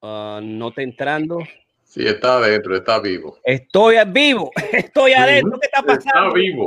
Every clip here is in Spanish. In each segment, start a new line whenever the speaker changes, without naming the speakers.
Uh, no está entrando.
Sí, está adentro, está vivo.
Estoy vivo, estoy adentro. ¿Qué está pasando?
Está vivo.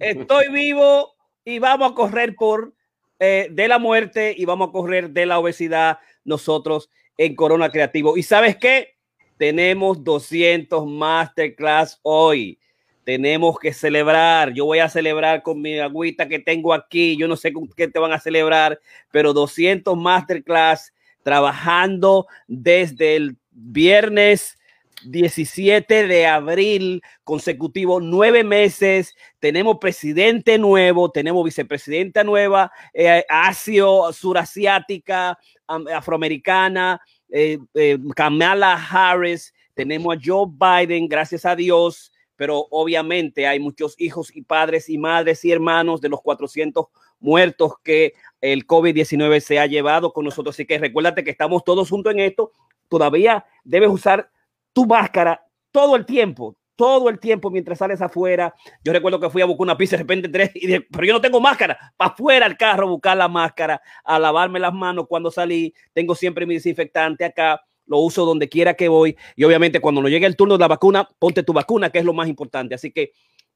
Estoy vivo y vamos a correr por eh, de la muerte y vamos a correr de la obesidad nosotros en Corona Creativo. ¿Y sabes qué? Tenemos 200 masterclass hoy. Tenemos que celebrar. Yo voy a celebrar con mi agüita que tengo aquí. Yo no sé con qué te van a celebrar, pero 200 masterclass trabajando desde el viernes 17 de abril consecutivo, nueve meses. Tenemos presidente nuevo, tenemos vicepresidenta nueva, eh, asio, surasiática, afroamericana, eh, eh, Kamala Harris. Tenemos a Joe Biden, gracias a Dios, pero obviamente hay muchos hijos y padres y madres y hermanos de los 400 muertos que el COVID-19 se ha llevado con nosotros. Así que recuérdate que estamos todos juntos en esto. Todavía debes usar tu máscara todo el tiempo, todo el tiempo mientras sales afuera. Yo recuerdo que fui a buscar una pizza de repente tres y dije, pero yo no tengo máscara. Para afuera al carro, buscar la máscara, a lavarme las manos cuando salí. Tengo siempre mi desinfectante acá. Lo uso donde quiera que voy. Y obviamente cuando nos llegue el turno de la vacuna, ponte tu vacuna, que es lo más importante. Así que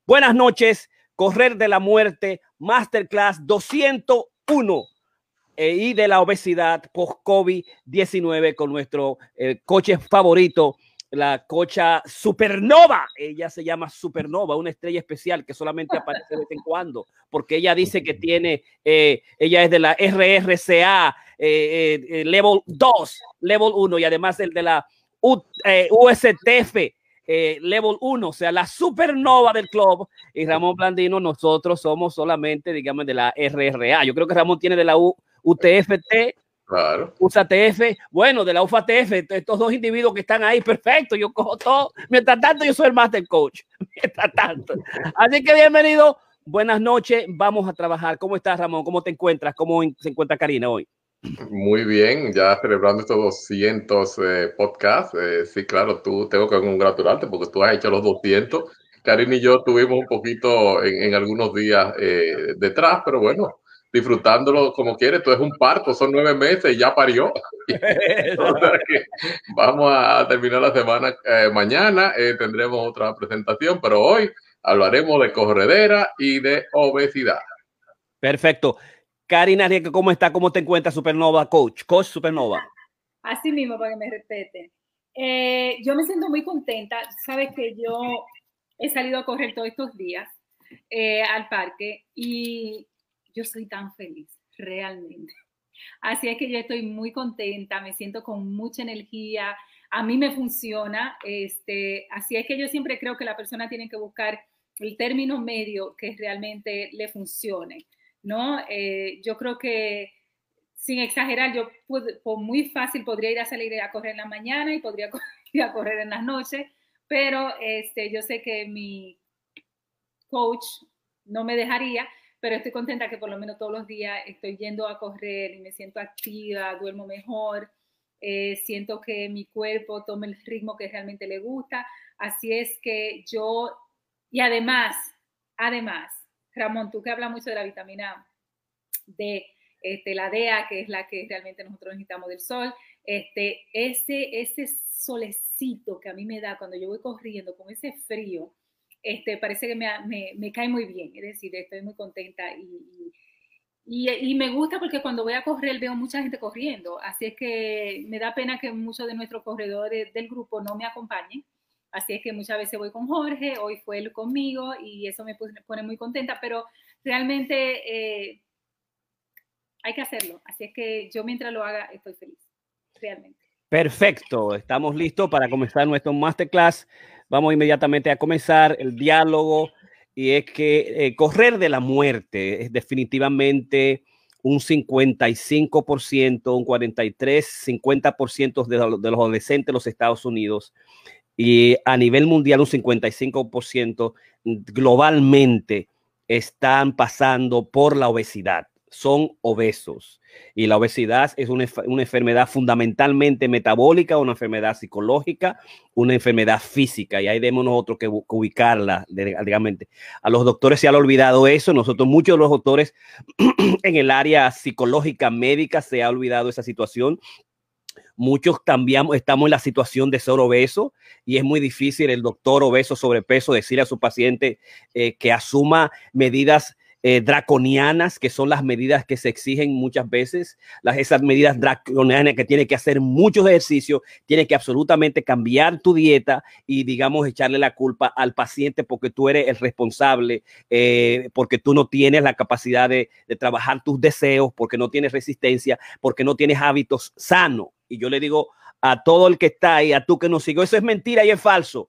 buenas noches. Correr de la muerte, Masterclass 201 eh, y de la obesidad post-COVID-19 con nuestro eh, coche favorito, la cocha Supernova. Ella se llama Supernova, una estrella especial que solamente aparece de vez en cuando, porque ella dice que tiene, eh, ella es de la RRCA eh, eh, Level 2, Level 1 y además el de la USTF. level 1, o sea, la supernova del club. Y Ramón Blandino, nosotros somos solamente, digamos, de la RRA. Yo creo que Ramón tiene de la UTFT,
Claro.
USATF, bueno, de la UFATF, estos dos individuos que están ahí, perfecto, yo cojo todo. Mientras tanto, yo soy el master coach. Mientras tanto. Así que bienvenido, buenas noches, vamos a trabajar. ¿Cómo estás, Ramón? ¿Cómo te encuentras? ¿Cómo se encuentra Karina hoy?
Muy bien, ya celebrando estos 200 eh, podcasts. Eh, sí, claro, tú tengo que congratularte porque tú has hecho los 200. Karina y yo tuvimos un poquito en, en algunos días eh, detrás, pero bueno, disfrutándolo como quiere. Esto es un parto, son nueve meses y ya parió. o sea que vamos a terminar la semana eh, mañana. Tendremos otra presentación, pero hoy hablaremos de corredera y de obesidad.
Perfecto. Karina Rieke, ¿cómo está? ¿Cómo te encuentras, Supernova Coach? Coach Supernova.
Así mismo, para que me respeten. Eh, yo me siento muy contenta. Sabes que yo he salido a correr todos estos días eh, al parque y yo soy tan feliz, realmente. Así es que yo estoy muy contenta, me siento con mucha energía, a mí me funciona, este, así es que yo siempre creo que la persona tiene que buscar el término medio que realmente le funcione, ¿no? Eh, yo creo que, sin exagerar, yo pude, muy fácil podría ir a salir a correr en la mañana y podría ir a correr en las noches, pero este, yo sé que mi coach no me dejaría, pero estoy contenta que por lo menos todos los días estoy yendo a correr y me siento activa, duermo mejor, eh, siento que mi cuerpo toma el ritmo que realmente le gusta. Así es que yo, y además, además, Ramón, tú que hablas mucho de la vitamina D, este, la DEA, que es la que realmente nosotros necesitamos del sol, este, ese, ese solecito que a mí me da cuando yo voy corriendo con ese frío, este, parece que me, me, me, cae muy bien, es decir, estoy muy contenta y, y, y, me gusta porque cuando voy a correr veo mucha gente corriendo, así es que me da pena que muchos de nuestros corredores del grupo no me acompañen, así es que muchas veces voy con Jorge, hoy fue él conmigo y eso me pone muy contenta, pero realmente eh, hay que hacerlo, así es que yo mientras lo haga estoy feliz, realmente.
Perfecto, estamos listos para comenzar nuestro masterclass vamos inmediatamente a comenzar el diálogo y es que eh, correr de la muerte es definitivamente un 55%, un 43, 50% de, de los adolescentes de los Estados Unidos y a nivel mundial un 55% globalmente están pasando por la obesidad son obesos. Y la obesidad es una, una, enfermedad fundamentalmente metabólica, una enfermedad psicológica, una enfermedad física. Y ahí debemos nosotros que, ubicarla, digamos. A los doctores se ha olvidado eso. Nosotros, muchos de los doctores en el área psicológica médica se ha olvidado esa situación muchos cambiamos, estamos en la situación de ser obeso y es muy difícil el doctor obeso sobrepeso decirle a su paciente eh, que asuma medidas eh, draconianas, que son las medidas que se exigen muchas veces, las, esas medidas draconianas que tiene que hacer muchos ejercicios, tiene que absolutamente cambiar tu dieta y, digamos, echarle la culpa al paciente porque tú eres el responsable, eh, porque tú no tienes la capacidad de, de trabajar tus deseos, porque no tienes resistencia, porque no tienes hábitos sanos. Y yo le digo a todo el que está ahí, a tú que nos sigo, eso es mentira y es falso.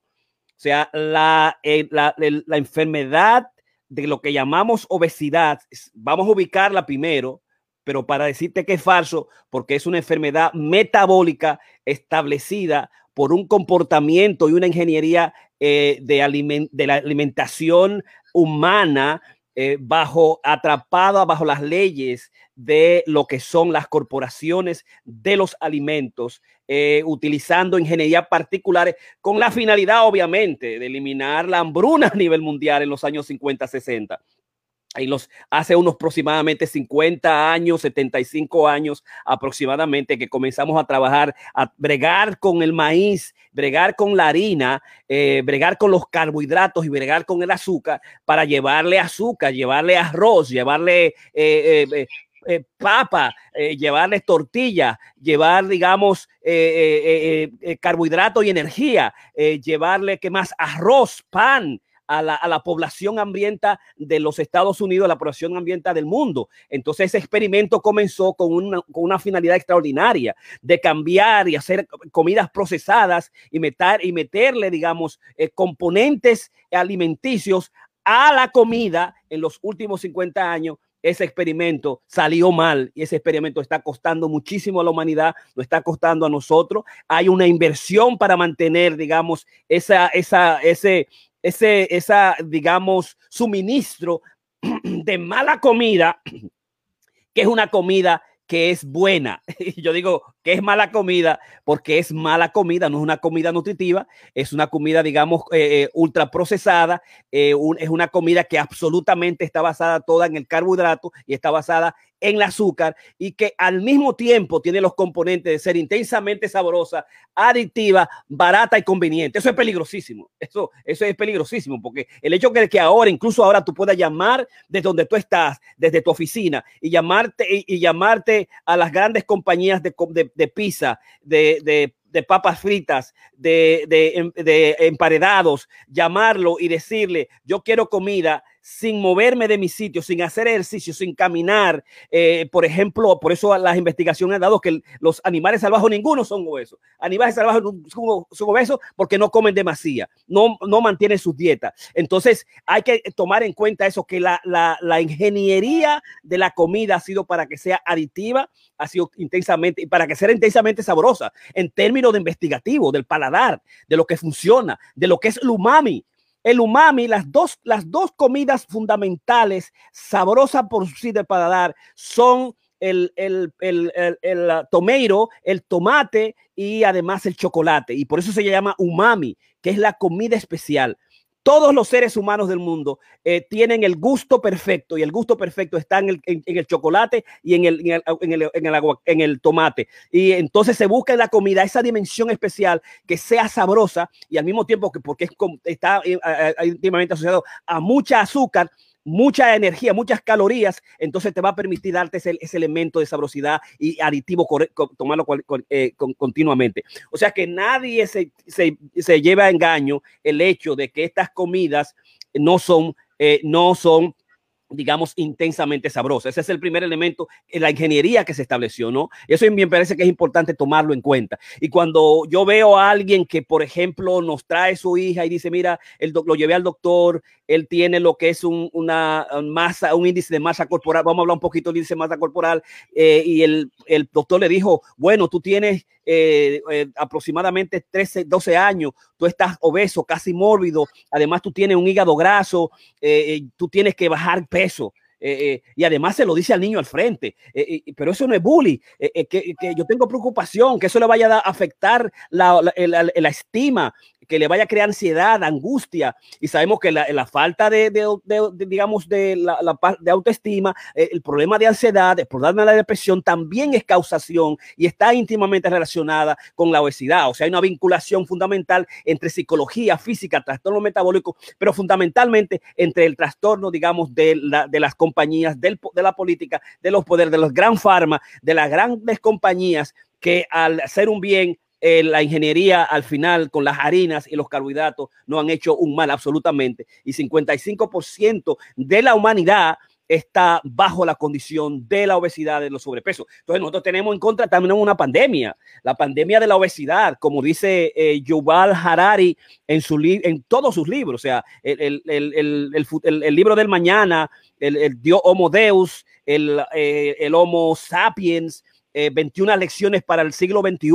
O sea, la, eh, la, enfermedad de lo que llamamos obesidad, vamos a ubicarla primero, pero para decirte que es falso, porque es una enfermedad metabólica establecida por un comportamiento y una ingeniería eh, de, de, la alimentación humana eh, bajo atrapada bajo las leyes de lo que son las corporaciones de los alimentos, eh, utilizando ingeniería particulares con la finalidad, obviamente, de eliminar la hambruna a nivel mundial en los años 50, 60 y los hace unos aproximadamente 50 años, 75 años aproximadamente que comenzamos a trabajar, a bregar con el maíz, bregar con la harina, eh, bregar con los carbohidratos y bregar con el azúcar para llevarle azúcar, llevarle arroz, llevarle eh, eh, papa, llevarle tortilla, llevar, digamos, carbohidrato y energía, llevarle, ¿qué más? Arroz, pan, a la, población hambrienta de los Estados Unidos, a la población hambrienta del mundo. Entonces ese experimento comenzó con una, finalidad extraordinaria de cambiar y hacer comidas procesadas y, meter, y meterle, digamos, eh, componentes alimenticios a la comida en los últimos 50 años ese experimento salió mal y ese experimento está costando muchísimo a la humanidad, lo está costando a nosotros. Hay una inversión para mantener, digamos, esa, esa, ese, ese, esa, digamos, suministro de mala comida, que es una comida que es buena. Yo digo que es mala comida porque es mala comida, no es una comida nutritiva, es una comida, digamos, eh, eh ultra procesada, eh, es una comida que absolutamente está basada toda en el carbohidrato y está basada en el azúcar y que al mismo tiempo tiene los componentes de ser intensamente sabrosa, adictiva, barata y conveniente. Eso es peligrosísimo. Eso, eso es peligrosísimo porque el hecho que, que ahora, incluso ahora tú puedas llamar desde donde tú estás, desde tu oficina y llamarte y, llamarte a las grandes compañías de, de, de pizza, de, de de papas fritas, de, de, de, emparedados, llamarlo y decirle, yo quiero comida sin moverme de mi sitio, sin hacer ejercicio, sin caminar. Eh, por ejemplo, por eso las investigaciones han dado que los animales salvajes ninguno son obesos. Animales salvajes son, obesos porque no comen demasiado, no, no mantienen sus dietas. Entonces hay que tomar en cuenta eso, que la, la, la ingeniería de la comida ha sido para que sea aditiva, ha sido intensamente, y para que sea intensamente sabrosa en términos de investigativo, del paladar, de lo que funciona, de lo que es el umami el umami, las dos, las dos comidas fundamentales, sabrosas por sí de paladar, son el, el, el, el, tomeiro, el tomate y además el chocolate. Y por eso se llama umami, que es la comida especial todos los seres humanos del mundo eh, tienen el gusto perfecto y el gusto perfecto está en el, en, el chocolate y en el, en el, en, el, en, el, tomate. Y entonces se busca en la comida esa dimensión especial que sea sabrosa y al mismo tiempo que porque es, está eh, íntimamente asociado a mucha azúcar, mucha energía, muchas calorías, entonces te va a permitir darte ese, elemento de sabrosidad y aditivo, tomarlo eh, continuamente. O sea que nadie se, se, se, lleva a engaño el hecho de que estas comidas no son, eh, no son digamos, intensamente sabrosa. Ese es el primer elemento en la ingeniería que se estableció, ¿no? Eso me parece que es importante tomarlo en cuenta. Y cuando yo veo a alguien que, por ejemplo, nos trae su hija y dice, mira, el lo llevé al doctor, él tiene lo que es un, una masa, un índice de masa corporal, vamos a hablar un poquito del índice de masa corporal, eh, y el, el, doctor le dijo, bueno, tú tienes eh, eh, aproximadamente 13, 12 años, tú estás obeso, casi mórbido, además tú tienes un hígado graso, tú tienes que bajar peso. y además se lo dice al niño al frente, pero eso no es bullying, que, que, yo tengo preocupación, que eso le vaya a afectar la, la, estima que le vaya a crear ansiedad, angustia. Y sabemos que la, falta de, digamos, de, la, de autoestima, eh, el problema de ansiedad, el problema de la depresión también es causación y está íntimamente relacionada con la obesidad. O sea, hay una vinculación fundamental entre psicología, física, trastorno metabólico, pero fundamentalmente entre el trastorno, digamos, de, las compañías, de la política, de los poderes, de los gran farma, de las grandes compañías que al hacer un bien eh, la ingeniería al final con las harinas y los carbohidratos no han hecho un mal absolutamente. Y 55% de la humanidad está bajo la condición de la obesidad, de los sobrepesos. Entonces nosotros tenemos en contra también una pandemia, la pandemia de la obesidad, como dice eh, Yuval Harari en, su en todos sus libros, o sea, el, el libro del mañana, el, Dios Homo Deus, el, eh, Homo Sapiens, 21 eh, lecciones para el siglo XXI,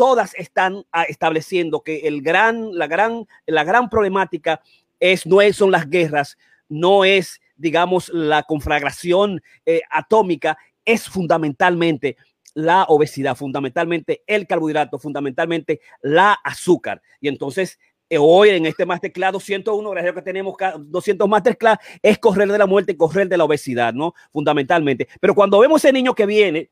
todas están ah, estableciendo que el gran, la, gran, la gran problemática es, no es, son las guerras, no es, digamos, la conflagración eh, atómica, es fundamentalmente la obesidad, fundamentalmente el carbohidrato, fundamentalmente la azúcar. Y entonces, eh, hoy en este Masterclass 201, gracias a que tenemos 200 Masterclass, es correr de la muerte, correr de la obesidad, ¿no? Fundamentalmente. Pero cuando vemos ese niño que viene,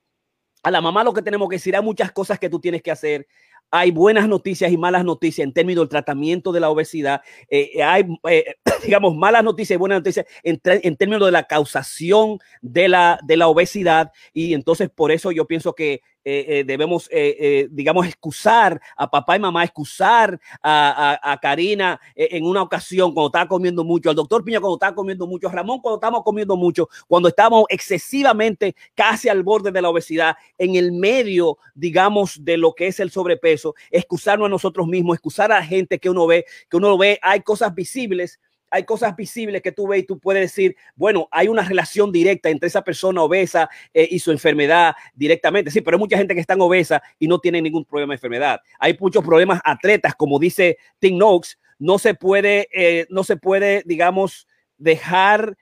a la mamá lo que tenemos que decir, hay muchas cosas que tú tienes que hacer. Hay buenas noticias y malas noticias en términos del tratamiento de la obesidad. Eh, eh, hay, eh, digamos, malas noticias y buenas noticias en, en, términos de la causación de la, de la obesidad. Y entonces, por eso yo pienso que eh, eh, debemos, eh, digamos, excusar a papá y mamá, excusar a, Karina en una ocasión cuando estaba comiendo mucho, al doctor Piña cuando estaba comiendo mucho, Ramón cuando estábamos comiendo mucho, cuando estábamos excesivamente casi al borde de la obesidad, en el medio, digamos, de lo que es el sobrepeso, excusarnos a nosotros mismos, excusar a la gente que uno ve, que uno ve, hay cosas visibles hay cosas visibles que tú ves y tú puedes decir, bueno, hay una relación directa entre esa persona obesa eh, y su enfermedad directamente. Sí, pero hay mucha gente que está obesa y no tiene ningún problema de enfermedad. Hay muchos problemas atletas, como dice Tim Noakes, no se puede, eh, no se puede, digamos, dejar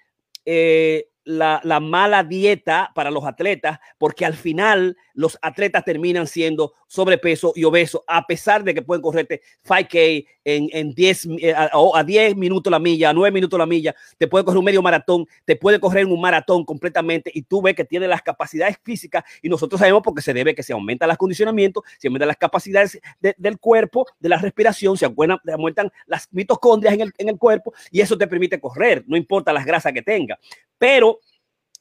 eh, la, la, mala dieta para los atletas, porque al final los atletas terminan siendo sobrepeso y obeso, a pesar de que pueden correrte 5K en, en 10, eh, a, 10 minutos la milla, a 9 minutos la milla, te puede correr un medio maratón, te puede correr un maratón completamente y tú ves que tiene las capacidades físicas y nosotros sabemos porque se debe que se aumenta el acondicionamiento, se aumentan las capacidades del cuerpo, de la respiración, se aumentan las mitocondrias en el, en el cuerpo y eso te permite correr, no importa las grasas que tenga. Pero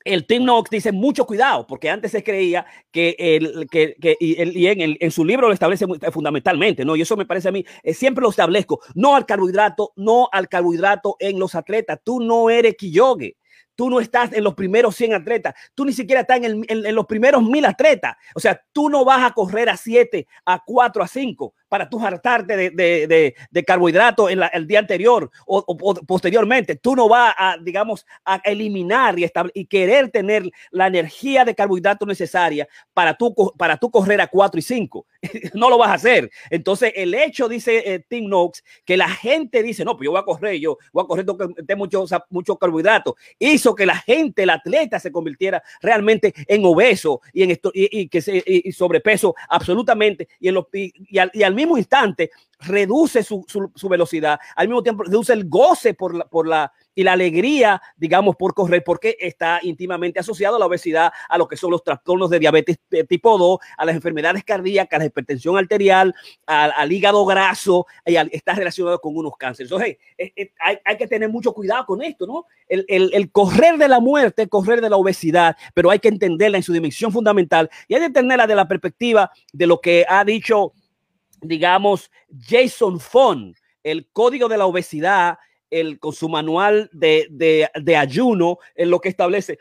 el Tim Knox dice mucho cuidado, porque antes se creía que, el, que, que y, y en, en, su libro lo establece fundamentalmente, ¿no? Y eso me parece a mí, eh, siempre lo establezco, no al carbohidrato, no al carbohidrato en los atletas, tú no eres Kiyoge. Tú no estás en los primeros 100 atletas. Tú ni siquiera estás en, el, en, los primeros 1000 atletas. O sea, tú no vas a correr a 7, a 4, a 5 para tú hartarte de, de, de, carbohidratos en el día anterior o, posteriormente. Tú no vas a, digamos, a eliminar y, y querer tener la energía de carbohidratos necesaria para tú, para tú correr a 4 y 5. no lo vas a hacer. Entonces, el hecho, dice eh, Tim Noakes, que la gente dice, no, pues yo voy a correr, yo voy a correr de mucho, mucho carbohidratos, hizo que la gente, el atleta, se convirtiera realmente en obeso y en esto, y, que se, y sobrepeso absolutamente, y al mismo instante reduce su, su, velocidad, al mismo tiempo reduce el goce por la, por la y la alegría, digamos, por correr, porque está íntimamente asociado a la obesidad, a lo que son los trastornos de diabetes tipo 2, a las enfermedades cardíacas, a la hipertensión arterial, al, hígado graso, y está relacionado con unos cánceres. Entonces, eh, eh, hay, hay, que tener mucho cuidado con esto, ¿no? El, el, el, correr de la muerte, correr de la obesidad, pero hay que entenderla en su dimensión fundamental y hay que entenderla de la perspectiva de lo que ha dicho, digamos, Jason Fon, el código de la obesidad el, con su manual de, de, ayuno, en lo que establece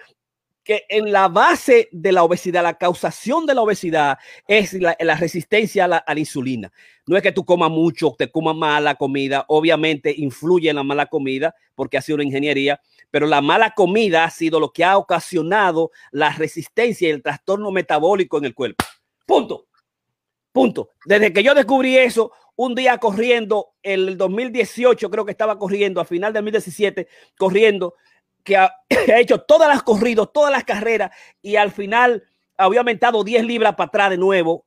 que en la base de la obesidad, la causación de la obesidad es la, la resistencia a la, a la, insulina. No es que tú comas mucho, te comas mala comida, obviamente influye en la mala comida porque ha sido una ingeniería, pero la mala comida ha sido lo que ha ocasionado la resistencia y el trastorno metabólico en el cuerpo. Punto. Punto. Desde que yo descubrí eso, un día corriendo, el 2018 creo que estaba corriendo, a final del 2017, corriendo, que ha, hecho todas las corridos, todas las carreras y al final había aumentado 10 libras para atrás de nuevo.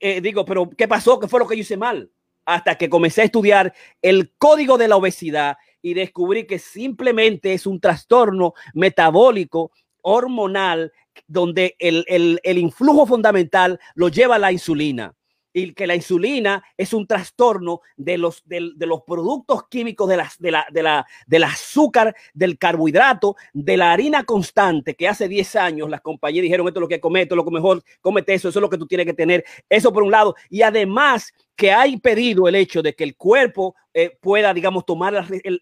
Eh, digo, pero ¿qué pasó? ¿Qué fue lo que yo hice mal? hasta que comencé a estudiar el código de la obesidad y descubrí que simplemente es un trastorno metabólico hormonal donde el, el, el influjo fundamental lo lleva la insulina y que la insulina es un trastorno de los, de, de los productos químicos de, de, la, de la, del azúcar, del carbohidrato, de la harina constante, que hace 10 años las compañías dijeron esto es lo que come, esto es lo que mejor, cómete eso, eso es lo que tú tienes que tener, eso por un lado, y además que hay pedido el hecho de que el cuerpo eh, pueda, digamos, tomar el,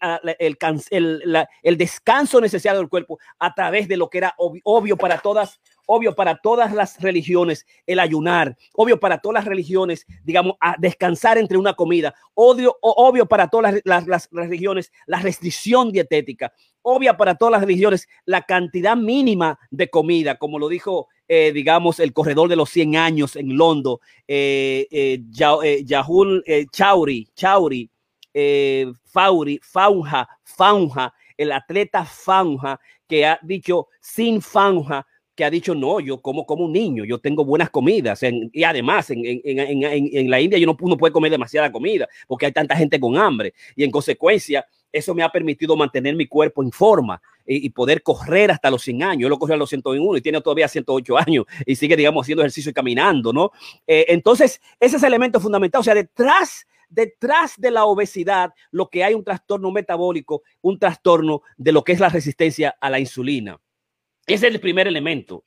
el, descanso necesario del cuerpo a través de lo que era obvio, obvio para todas obvio para todas las religiones el ayunar, obvio para todas las religiones, digamos, a descansar entre una comida, obvio, obvio para todas las, las, religiones la restricción dietética, obvia para todas las religiones la cantidad mínima de comida, como lo dijo, eh, digamos, el corredor de los 100 años en Londo, eh, eh, Yahul eh, Chauri, Chauri, eh, Fauri, Faunja, Faunja, el atleta Faunja, que ha dicho sin Faunja, que ha dicho, no, yo como como un niño, yo tengo buenas comidas. En, y además, en, en, en, la India yo no, no puede comer demasiada comida porque hay tanta gente con hambre. Y en consecuencia, eso me ha permitido mantener mi cuerpo en forma y, poder correr hasta los 100 años. Yo lo cogí a los 101 y tiene todavía 108 años y sigue, digamos, haciendo ejercicio y caminando, ¿no? Eh, entonces, ese es el elemento fundamental. O sea, detrás detrás de la obesidad lo que hay un trastorno metabólico, un trastorno de lo que es la resistencia a la insulina. Ese es el primer elemento.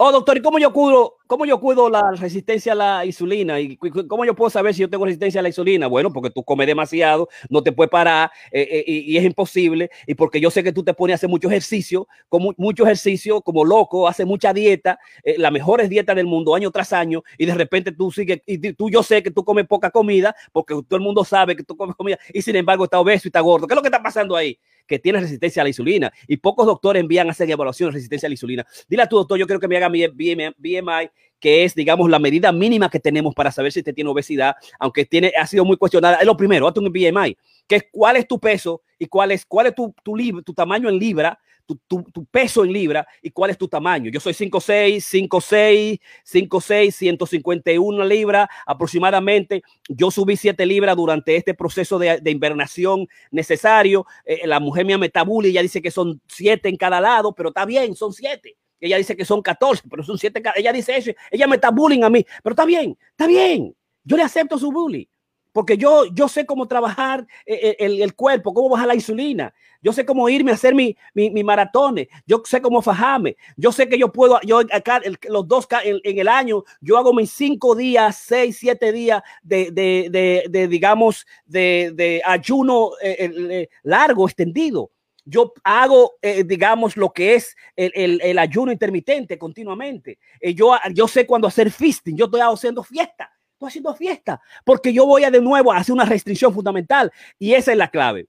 Oh, doctor, ¿y cómo yo cuido, cómo yo cuido la resistencia a la insulina? ¿Y cómo yo puedo saber si yo tengo resistencia a la insulina? Bueno, porque tú comes demasiado, no te puedes parar eh, eh, y, es imposible. Y porque yo sé que tú te pones a hacer mucho ejercicio, como, mucho ejercicio, como loco, hace mucha dieta, eh, la mejor dieta del mundo, año tras año, y de repente tú sigues, y tú yo sé que tú comes poca comida, porque todo el mundo sabe que tú comes comida, y sin embargo está obeso y está gordo. ¿Qué es lo que está pasando ahí? Que tiene resistencia a la insulina y pocos doctores envían a hacer evaluación de resistencia a la insulina. Dile a tu doctor, yo creo que me haga mi BMI, que es, digamos, la medida mínima que tenemos para saber si usted tiene obesidad, aunque tiene, ha sido muy cuestionada. Es lo primero, hazte un BMI, que es cuál es tu peso y cuál es, cuál es tu, tu, tu tamaño en libra tu, tu, tu, peso en libra y cuál es tu tamaño. Yo soy 5'6, 5'6, 5'6, 151 libras aproximadamente. Yo subí 7 libras durante este proceso de, de invernación necesario. Eh, la mujer mía me tabula y ella dice que son 7 en cada lado, pero está bien, son 7. Ella dice que son 14, pero son 7. Ella dice eso. Ella me está bullying a mí, pero está bien, está bien. Yo le acepto su bullying porque yo, yo sé cómo trabajar el, el, el, cuerpo, cómo bajar la insulina, yo sé cómo irme a hacer mi, mi, mi maratones, yo sé cómo fajarme, yo sé que yo puedo, yo acá, el, los dos en, en, el año, yo hago mis cinco días, seis, siete días de, de, de, de digamos, de, ayuno eh, eh, largo, extendido. Yo hago, eh, digamos, lo que es el, ayuno intermitente continuamente. Eh, yo, yo sé cuándo hacer feasting, yo estoy haciendo fiesta. Estoy haciendo fiesta porque yo voy a de nuevo a hacer una restricción fundamental y esa es la clave.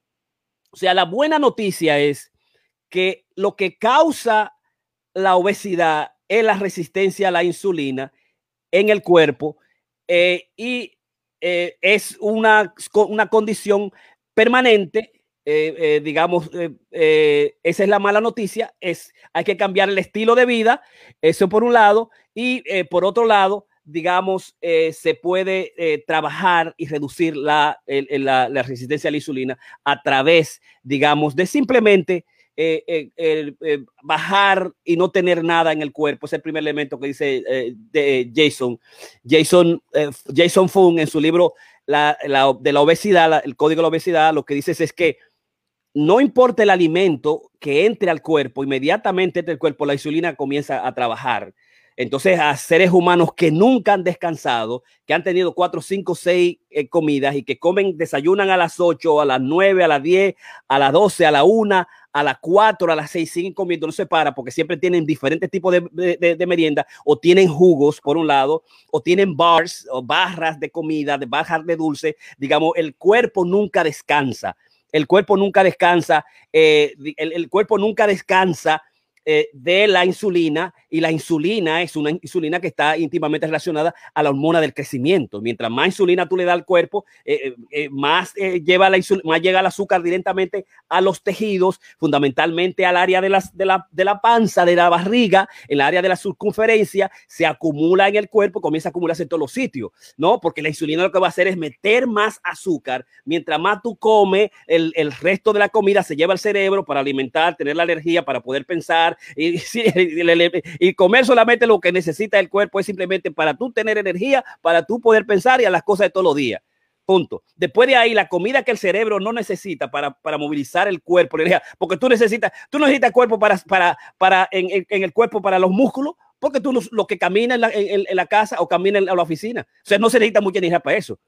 O sea, la buena noticia es que lo que causa la obesidad es la resistencia a la insulina en el cuerpo eh, y eh, es una, una condición permanente. Eh, digamos, esa es la mala noticia, es hay que cambiar el estilo de vida, eso por un lado, y por otro lado, digamos, eh, se puede eh, trabajar y reducir la, la, resistencia a la insulina a través, digamos, de simplemente eh, bajar y no tener nada en el cuerpo. Es el primer elemento que dice de Jason. Jason, Jason Fung en su libro la, de la obesidad, el código de la obesidad, lo que dice es, es que no importa el alimento que entre al cuerpo, inmediatamente entre el cuerpo, la insulina comienza a trabajar. Entonces, a seres humanos que nunca han descansado, que han tenido cuatro, cinco, seis eh, comidas y que comen, desayunan a las ocho, a las nueve, a las diez, a las doce, a la una, a las cuatro, a las seis, siguen comiendo, no se para porque siempre tienen diferentes tipos de, de, merienda o tienen jugos por un lado o tienen bars o barras de comida, de barras de dulce. Digamos, el cuerpo nunca descansa. El cuerpo nunca descansa. Eh, el cuerpo nunca descansa eh, de la insulina y la insulina es una insulina que está íntimamente relacionada a la hormona del crecimiento. Mientras más insulina tú le das al cuerpo, eh, eh, más, lleva la más llega el azúcar directamente a los tejidos, fundamentalmente al área de, las, de, la, de la panza, de la barriga, en el área de la circunferencia, se acumula en el cuerpo, comienza a acumularse en todos los sitios, ¿no? Porque la insulina lo que va a hacer es meter más azúcar. Mientras más tú comes, el, el resto de la comida se lleva al cerebro para alimentar, tener la energía, para poder pensar, y, comer solamente lo que necesita el cuerpo es simplemente para tú tener energía, para tú poder pensar y a las cosas de todos los días. Punto. Después de ahí, la comida que el cerebro no necesita para, para movilizar el cuerpo, porque tú necesitas, tú necesitas cuerpo para, para, para en, en, el cuerpo para los músculos, porque tú lo, que camina en la, en la, casa o camina en la oficina. O sea, no se necesita mucha energía para eso.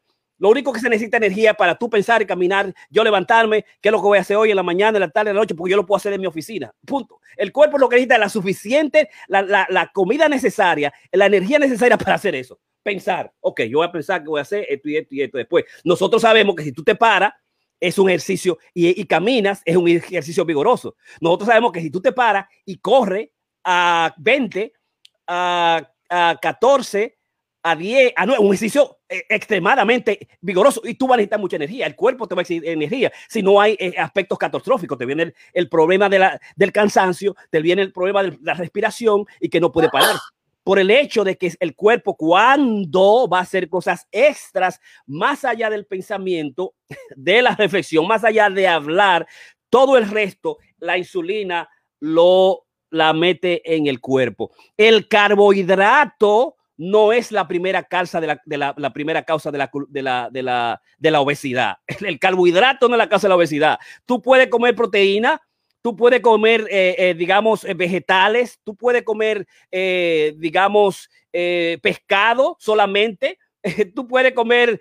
Lo único que se necesita energía para tú pensar y caminar, yo levantarme, qué es lo que voy a hacer hoy en la mañana, en la tarde, en la noche, porque yo lo puedo hacer en mi oficina. Punto. El cuerpo lo que necesita es la suficiente, la, la, la comida necesaria, la energía necesaria para hacer eso. Pensar, ok, yo voy a pensar que voy a hacer esto y esto y esto después. Nosotros sabemos que si tú te paras, es un ejercicio y, y caminas, es un ejercicio vigoroso. Nosotros sabemos que si tú te paras y corres a 20, a, a 14, a 10, a 9, un ejercicio eh, extremadamente vigoroso y tú vas a necesitar mucha energía, el cuerpo te va a exigir energía, si no hay eh, aspectos catastróficos, te viene el, problema de la, del cansancio, te viene el problema de la respiración y que no puede parar. Por el hecho de que el cuerpo cuando va a hacer cosas extras más allá del pensamiento, de la reflexión, más allá de hablar, todo el resto, la insulina lo la mete en el cuerpo. El carbohidrato no es la primera causa de la, de la, primera causa de la, de, la, de, la, de la obesidad. El carbohidrato no es la causa de la obesidad. Tú puedes comer proteína, tú puedes comer, eh, eh, digamos, eh, vegetales, tú puedes comer, digamos, pescado solamente, tú puedes comer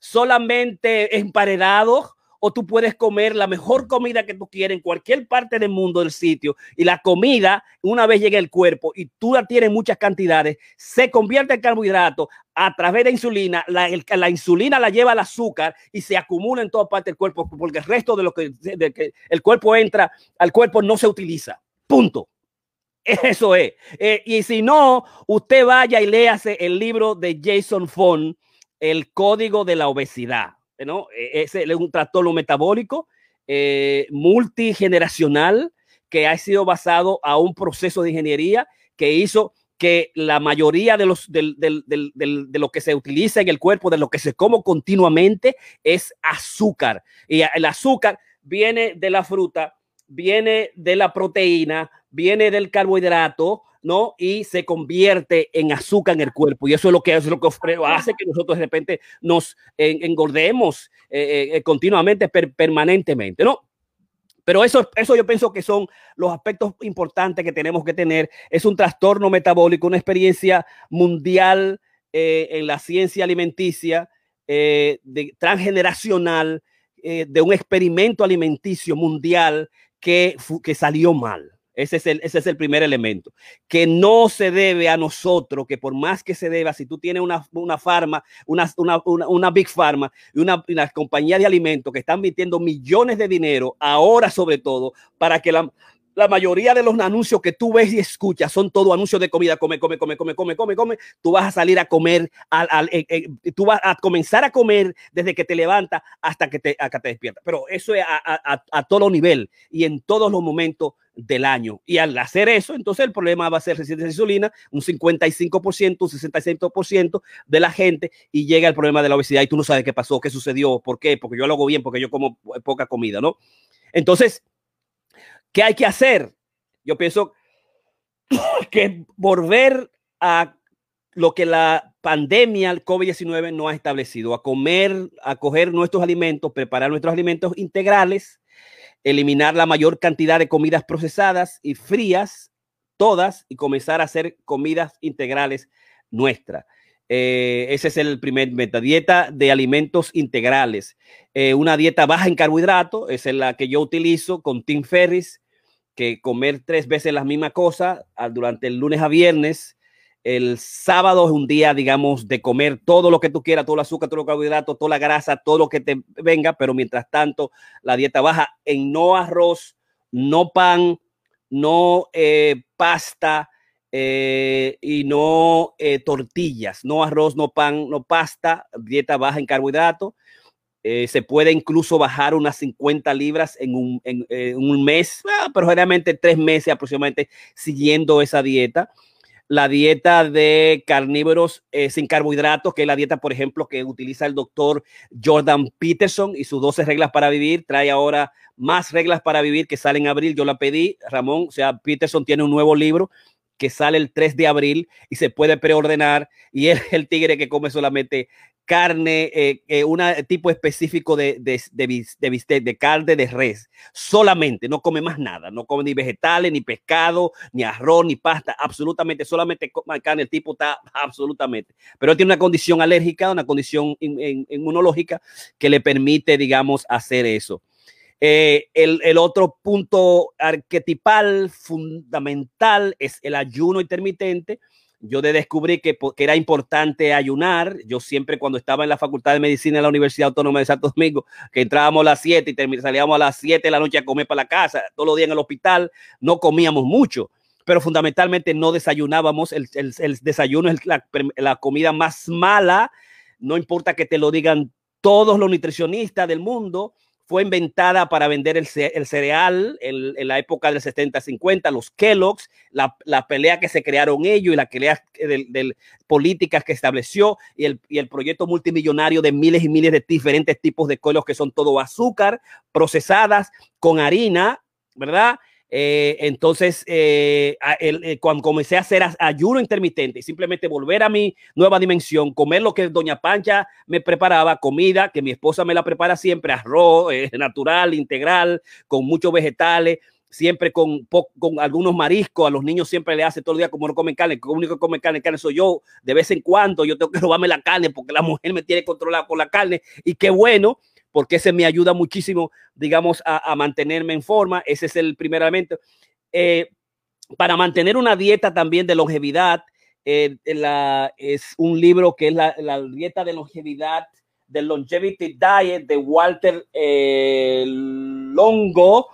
solamente emparedados o tú puedes comer la mejor comida que tú quieres en cualquier parte del mundo del sitio y la comida, una vez llega al cuerpo y tú la tienes en muchas cantidades, se convierte en carbohidrato a través de insulina, la, la, insulina la lleva al azúcar y se acumula en toda parte del cuerpo porque el resto de lo que, que el cuerpo entra al cuerpo no se utiliza. Punto. Eso es. Eh, y si no, usted vaya y léase el libro de Jason Fon, El Código de la Obesidad. ¿No? E, es un trastorno metabólico eh, multigeneracional que ha sido basado a un proceso de ingeniería que hizo que la mayoría de, los, de, de, lo que se utiliza en el cuerpo, de lo que se come continuamente, es azúcar. Y el azúcar viene de la fruta, viene de la proteína, viene del carbohidrato, ¿no? Y se convierte en azúcar en el cuerpo. Y eso es lo que, es lo que hace que nosotros de repente nos engordemos eh, eh, continuamente, permanentemente, ¿no? Pero eso, eso yo pienso que son los aspectos importantes que tenemos que tener. Es un trastorno metabólico, una experiencia mundial eh, en la ciencia alimenticia, eh, de, transgeneracional, eh, de un experimento alimenticio mundial que, que salió mal. Ese es, el, ese es el primer elemento. Que no se debe a nosotros, que por más que se deba, si tú tienes una, una farma, una, una, una, big pharma y una, una, compañía de alimentos que están metiendo millones de dinero, ahora sobre todo, para que la, la mayoría de los anuncios que tú ves y escuchas son todos anuncios de comida, come, come, come, come, come, come, come. Tú vas a salir a comer, al, al eh, eh, tú vas a comenzar a comer desde que te levantas hasta que te, te despiertas. Pero eso es a, a, a, todo nivel y en todos los momentos del año. Y al hacer eso, entonces el problema va a ser resistencia a insulina, un 55%, un 66% de la gente y llega el problema de la obesidad y tú no sabes qué pasó, qué sucedió, por qué, porque yo lo hago bien, porque yo como poca comida, ¿no? Entonces, ¿Qué hay que hacer? Yo pienso que volver a lo que la pandemia, el COVID-19, no ha establecido, a comer, a coger nuestros alimentos, preparar nuestros alimentos integrales, eliminar la mayor cantidad de comidas procesadas y frías, todas, y comenzar a hacer comidas integrales nuestras. Eh, ese es el primer meta. Dieta de alimentos integrales. Eh, una dieta baja en carbohidratos, es la que yo utilizo con Tim Ferris que comer tres veces la misma cosa ah, durante el lunes a viernes. El sábado es un día, digamos, de comer todo lo que tú quieras, todo el azúcar, todo el carbohidrato, toda la grasa, todo lo que te venga, pero mientras tanto la dieta baja en no arroz, no pan, no eh, pasta eh, y no eh, tortillas, no arroz, no pan, no pasta, dieta baja en carbohidratos. Se puede incluso bajar unas 50 libras en un, en, un mes, ah, pero generalmente tres meses aproximadamente siguiendo esa dieta la dieta de carnívoros eh, sin carbohidratos, que es la dieta, por ejemplo, que utiliza el doctor Jordan Peterson y sus 12 reglas para vivir. Trae ahora más reglas para vivir que salen en abril. Yo la pedí, Ramón, o sea, Peterson tiene un nuevo libro que sale el 3 de abril y se puede preordenar y es el tigre que come solamente carne, eh, eh, un tipo específico de, de, de, de, carne de res, solamente, no come más nada, no come ni vegetales, ni pescado, ni arroz, ni pasta, absolutamente, solamente come carne, el tipo está absolutamente, pero tiene una condición alérgica, una condición inmunológica que le permite, digamos, hacer eso. Eh, el, el, otro punto arquetipal fundamental es el ayuno intermitente, yo descubrí que, que, era importante ayunar. Yo siempre cuando estaba en la Facultad de Medicina de la Universidad Autónoma de Santo Domingo, que entrábamos a las 7 y salíamos a las 7 de la noche a comer para la casa, todos los días en el hospital, no comíamos mucho, pero fundamentalmente no desayunábamos. El, el, el desayuno es la, la comida más mala, no importa que te lo digan todos los nutricionistas del mundo, fue inventada para vender el, cereal en, la época del 70-50, los Kellogg's, la, pelea que se crearon ellos y la pelea de, políticas que estableció y el, y el, proyecto multimillonario de miles y miles de diferentes tipos de Kellogg's que son todo azúcar, procesadas con harina, ¿verdad? Eh, entonces, eh, eh, cuando comencé a hacer ayuno intermitente, simplemente volver a mi nueva dimensión, comer lo que Doña Pancha me preparaba, comida que mi esposa me la prepara siempre, arroz natural, integral, con muchos vegetales, siempre con, con algunos mariscos. A los niños siempre le hace todo el día como no comen carne. El único que come carne, carne soy yo. De vez en cuando yo tengo que robarme la carne porque la mujer me tiene controlado con la carne. Y qué bueno porque ese me ayuda muchísimo, digamos, a, mantenerme en forma. Ese es el primer elemento. Eh, para mantener una dieta también de longevidad, eh, es un libro que es la, dieta de longevidad, de Longevity Diet de Walter eh, Longo.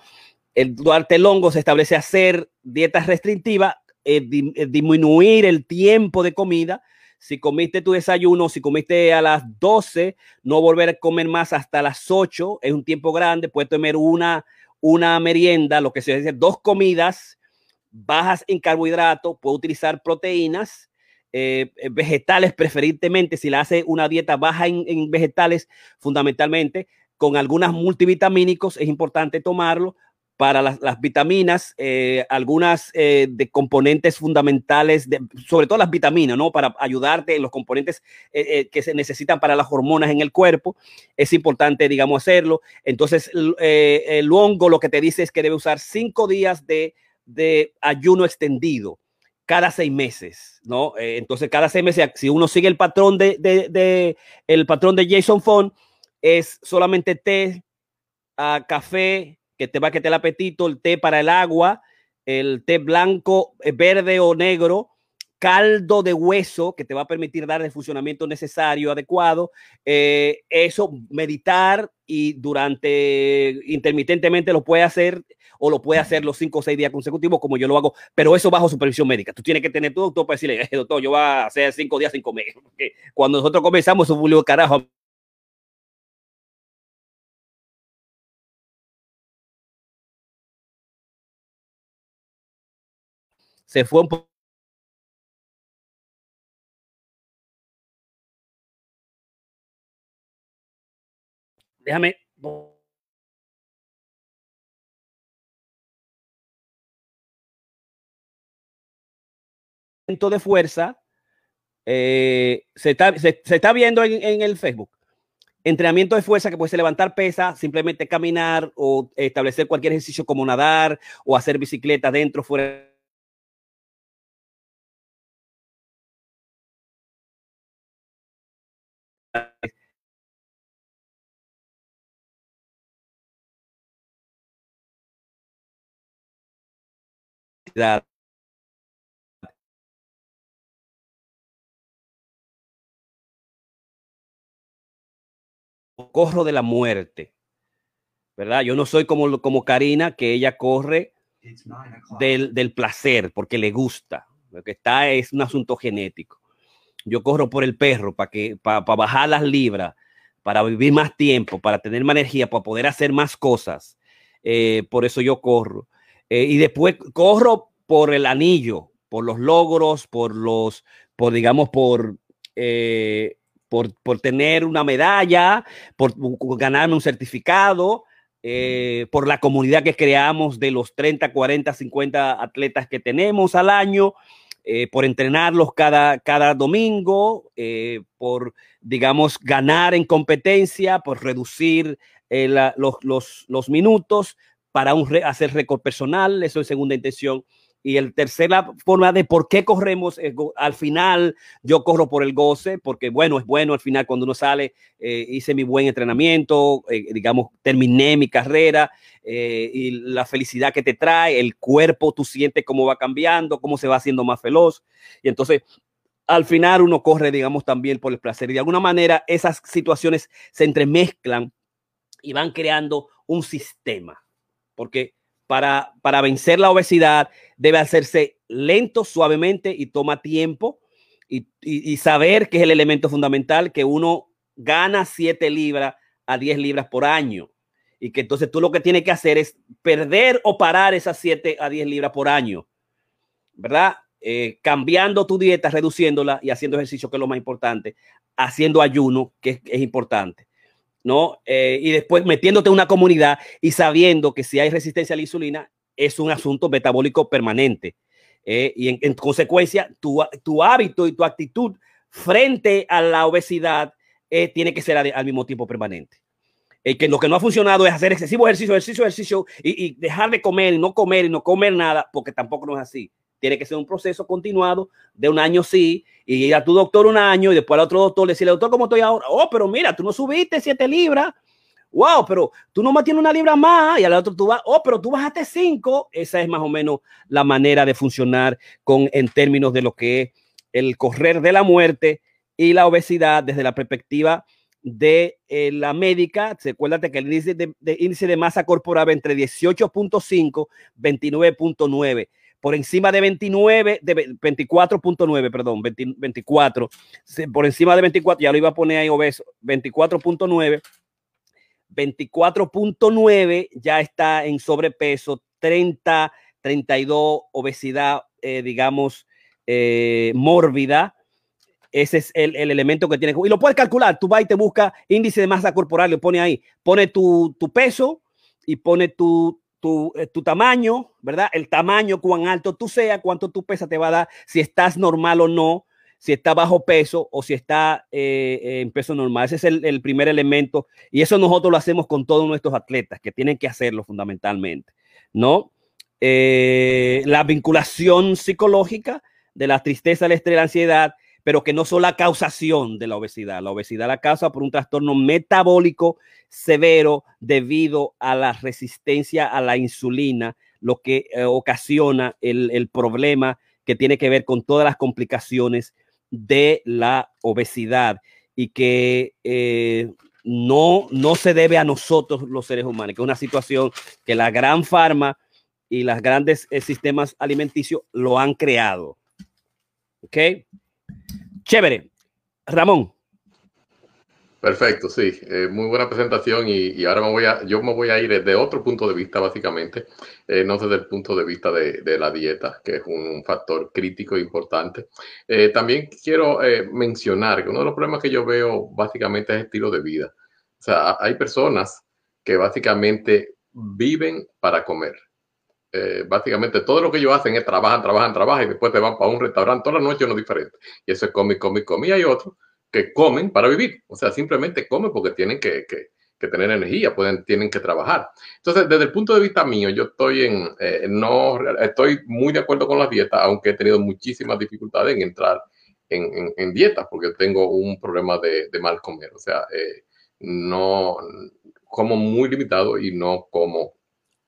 El Walter Longo se establece hacer dietas restrictivas, disminuir el tiempo de comida si comiste tu desayuno, si comiste a las 12, no volver a comer más hasta las 8, es un tiempo grande, puedes tomar una, una merienda, lo que se dice, dos comidas bajas en carbohidratos, puede utilizar proteínas, eh, eh, vegetales preferentemente, si la hace una dieta baja en, vegetales, fundamentalmente, con algunas multivitamínicos, es importante tomarlo, para las, vitaminas, eh, algunas eh, de componentes fundamentales, sobre todo las vitaminas, ¿no? Para ayudarte en los componentes eh, que se necesitan para las hormonas en el cuerpo. Es importante, digamos, hacerlo. Entonces, el hongo lo que te dice es que debe usar cinco días de, de ayuno extendido cada seis meses, ¿no? entonces, cada seis meses, si uno sigue el patrón de, de, el patrón de Jason Font, es solamente té, uh, café, que te va a quitar el apetito, el té para el agua, el té blanco, eh, verde o negro, caldo de hueso que te va a permitir dar el funcionamiento necesario, adecuado. Eh, eso, meditar y durante intermitentemente lo puede hacer o lo puede hacer los cinco o seis días consecutivos como yo lo hago, pero eso bajo supervisión médica. Tú tienes que tener tu doctor para decirle, doctor, yo voy a hacer cinco días sin comer. Cuando nosotros comenzamos, eso fue carajo se fue un poco déjame de fuerza eh, se, está, se, está viendo en, el Facebook. Entrenamiento de fuerza que puede ser levantar pesa, simplemente caminar o establecer cualquier ejercicio como nadar o hacer bicicleta dentro, fuera corro de la muerte, ¿verdad? Yo no soy como, como Karina, que ella corre del, del placer, porque le gusta. Lo que está es un asunto genético. Yo corro por el perro para que para bajar las libras, para vivir más tiempo, para tener más energía, para poder hacer más cosas. Eh, por eso yo corro. Eh, y después corro por el anillo, por los logros, por los, por digamos, por, eh, por, por, tener una medalla, por, ganarme un certificado, por la comunidad que creamos de los 30, 40, 50 atletas que tenemos al año. Eh, por entrenarlos cada, cada domingo, eh, por, digamos, ganar en competencia, por reducir eh, los, los, los, minutos para un hacer récord personal, eso es segunda intención. Y el tercera forma de por qué corremos, eh, al final yo corro por el goce, porque bueno, es bueno al final cuando uno sale, eh, hice mi buen entrenamiento, eh, digamos, terminé mi carrera y la felicidad que te trae, el cuerpo, tú sientes cómo va cambiando, cómo se va haciendo más veloz. Y entonces, al final uno corre, digamos, también por el placer. Y de alguna manera esas situaciones se entremezclan y van creando un sistema, porque para, para vencer la obesidad debe hacerse lento, suavemente y toma tiempo. Y, saber que es el elemento fundamental, que uno gana 7 libras a 10 libras por año. Y que entonces tú lo que tienes que hacer es perder o parar esas 7 a 10 libras por año. ¿Verdad? Eh, cambiando tu dieta, reduciéndola y haciendo ejercicio, que es lo más importante, haciendo ayuno, que es, es importante, ¿no? Eh, y después metiéndote en una comunidad y sabiendo que si hay resistencia a la insulina, es un asunto metabólico permanente. Eh, y en, consecuencia, tu, tu, hábito y tu actitud frente a la obesidad eh, tiene que ser al, mismo tiempo permanente. Que lo que no ha funcionado es hacer excesivo ejercicio, ejercicio, ejercicio y, y, dejar de comer no comer y no comer nada, porque tampoco no es así. Tiene que ser un proceso continuado de un año sí, y ir a tu doctor un año y después al otro doctor decirle, doctor, ¿cómo estoy ahora? Oh, pero mira, tú no subiste siete libras wow, pero tú no tienes una libra más y al otro tú vas, oh, pero tú bajaste cinco. Esa es más o menos la manera de funcionar con en términos de lo que es el correr de la muerte y la obesidad desde la perspectiva de eh, la médica. Acuérdate que el índice de, índice de masa corporal entre 18.5 29.9 por encima de 29, de 24.9, perdón, 24, por encima de 24, ya lo iba a poner ahí obeso, 24.9 24.9 ya está en sobrepeso, 30, 32 obesidad, eh, digamos, eh, mórbida. Ese es el, elemento que tiene. Y lo puedes calcular. Tú vas y te buscas índice de masa corporal, lo pone ahí. Pone tu, peso y pone tu, tu, eh, tu, tamaño, ¿verdad? El tamaño, cuán alto tú seas, cuánto tu pesa te va a dar, si estás normal o no si está bajo peso o si está eh, en peso normal. Ese es el, primer elemento y eso nosotros lo hacemos con todos nuestros atletas que tienen que hacerlo fundamentalmente, ¿no? Eh, la vinculación psicológica de la tristeza, el estrés, la ansiedad, pero que no son la causación de la obesidad. La obesidad la causa por un trastorno metabólico severo debido a la resistencia a la insulina, lo que eh, ocasiona el, el problema que tiene que ver con todas las complicaciones de la obesidad y que eh, no, no se debe a nosotros los seres humanos, que es una situación que la gran farma y los grandes eh, sistemas alimenticios lo han creado. ¿Ok? Chévere. Ramón.
Perfecto, sí, eh, muy buena presentación y, ahora me voy a, yo me voy a ir desde otro punto de vista básicamente, eh, no desde el punto de vista de, la dieta, que es un factor crítico e importante. Eh, también quiero mencionar que uno de los problemas que yo veo básicamente es estilo de vida. O sea, hay personas que básicamente viven para comer. Básicamente todo lo que ellos hacen es trabajan, trabajan, trabajan y después te van para un restaurante toda la noche uno diferente. Y eso es come, come, come. Y hay otros que comen para vivir, o sea, simplemente comen porque tienen que, tener energía, pueden, tienen que trabajar. Entonces, desde el punto de vista mío, yo estoy en, eh, no, estoy muy de acuerdo con la dieta, aunque he tenido muchísimas dificultades en entrar en, en, dieta, porque tengo un problema de, mal comer, o sea, eh, no como muy limitado y no como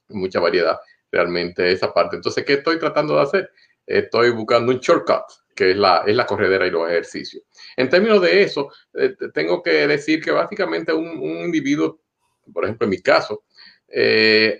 mucha variedad realmente esa parte. Entonces, ¿qué estoy tratando de hacer? Estoy buscando un shortcut que es la, es la corredera y los ejercicios. En términos de eso, eh, tengo que decir que básicamente un, individuo, por ejemplo, en mi caso, eh,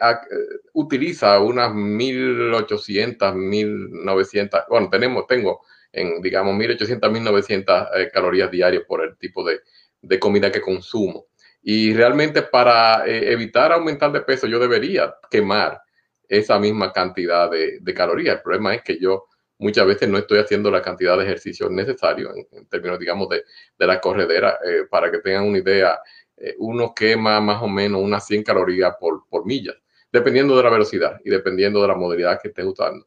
utiliza unas 1800, 1900, bueno, tenemos, tengo en, digamos, 1800, 1900 calorías diarias por el tipo de, de comida que consumo. Y realmente para evitar aumentar de peso, yo debería quemar esa misma cantidad de, calorías. El problema es que yo muchas veces no estoy haciendo la cantidad de ejercicio necesario en, términos, digamos, de, la corredera. Eh, para que tengan una idea, eh, uno quema más o menos unas 100 calorías por, por milla, dependiendo de la velocidad y dependiendo de la modalidad que estés usando.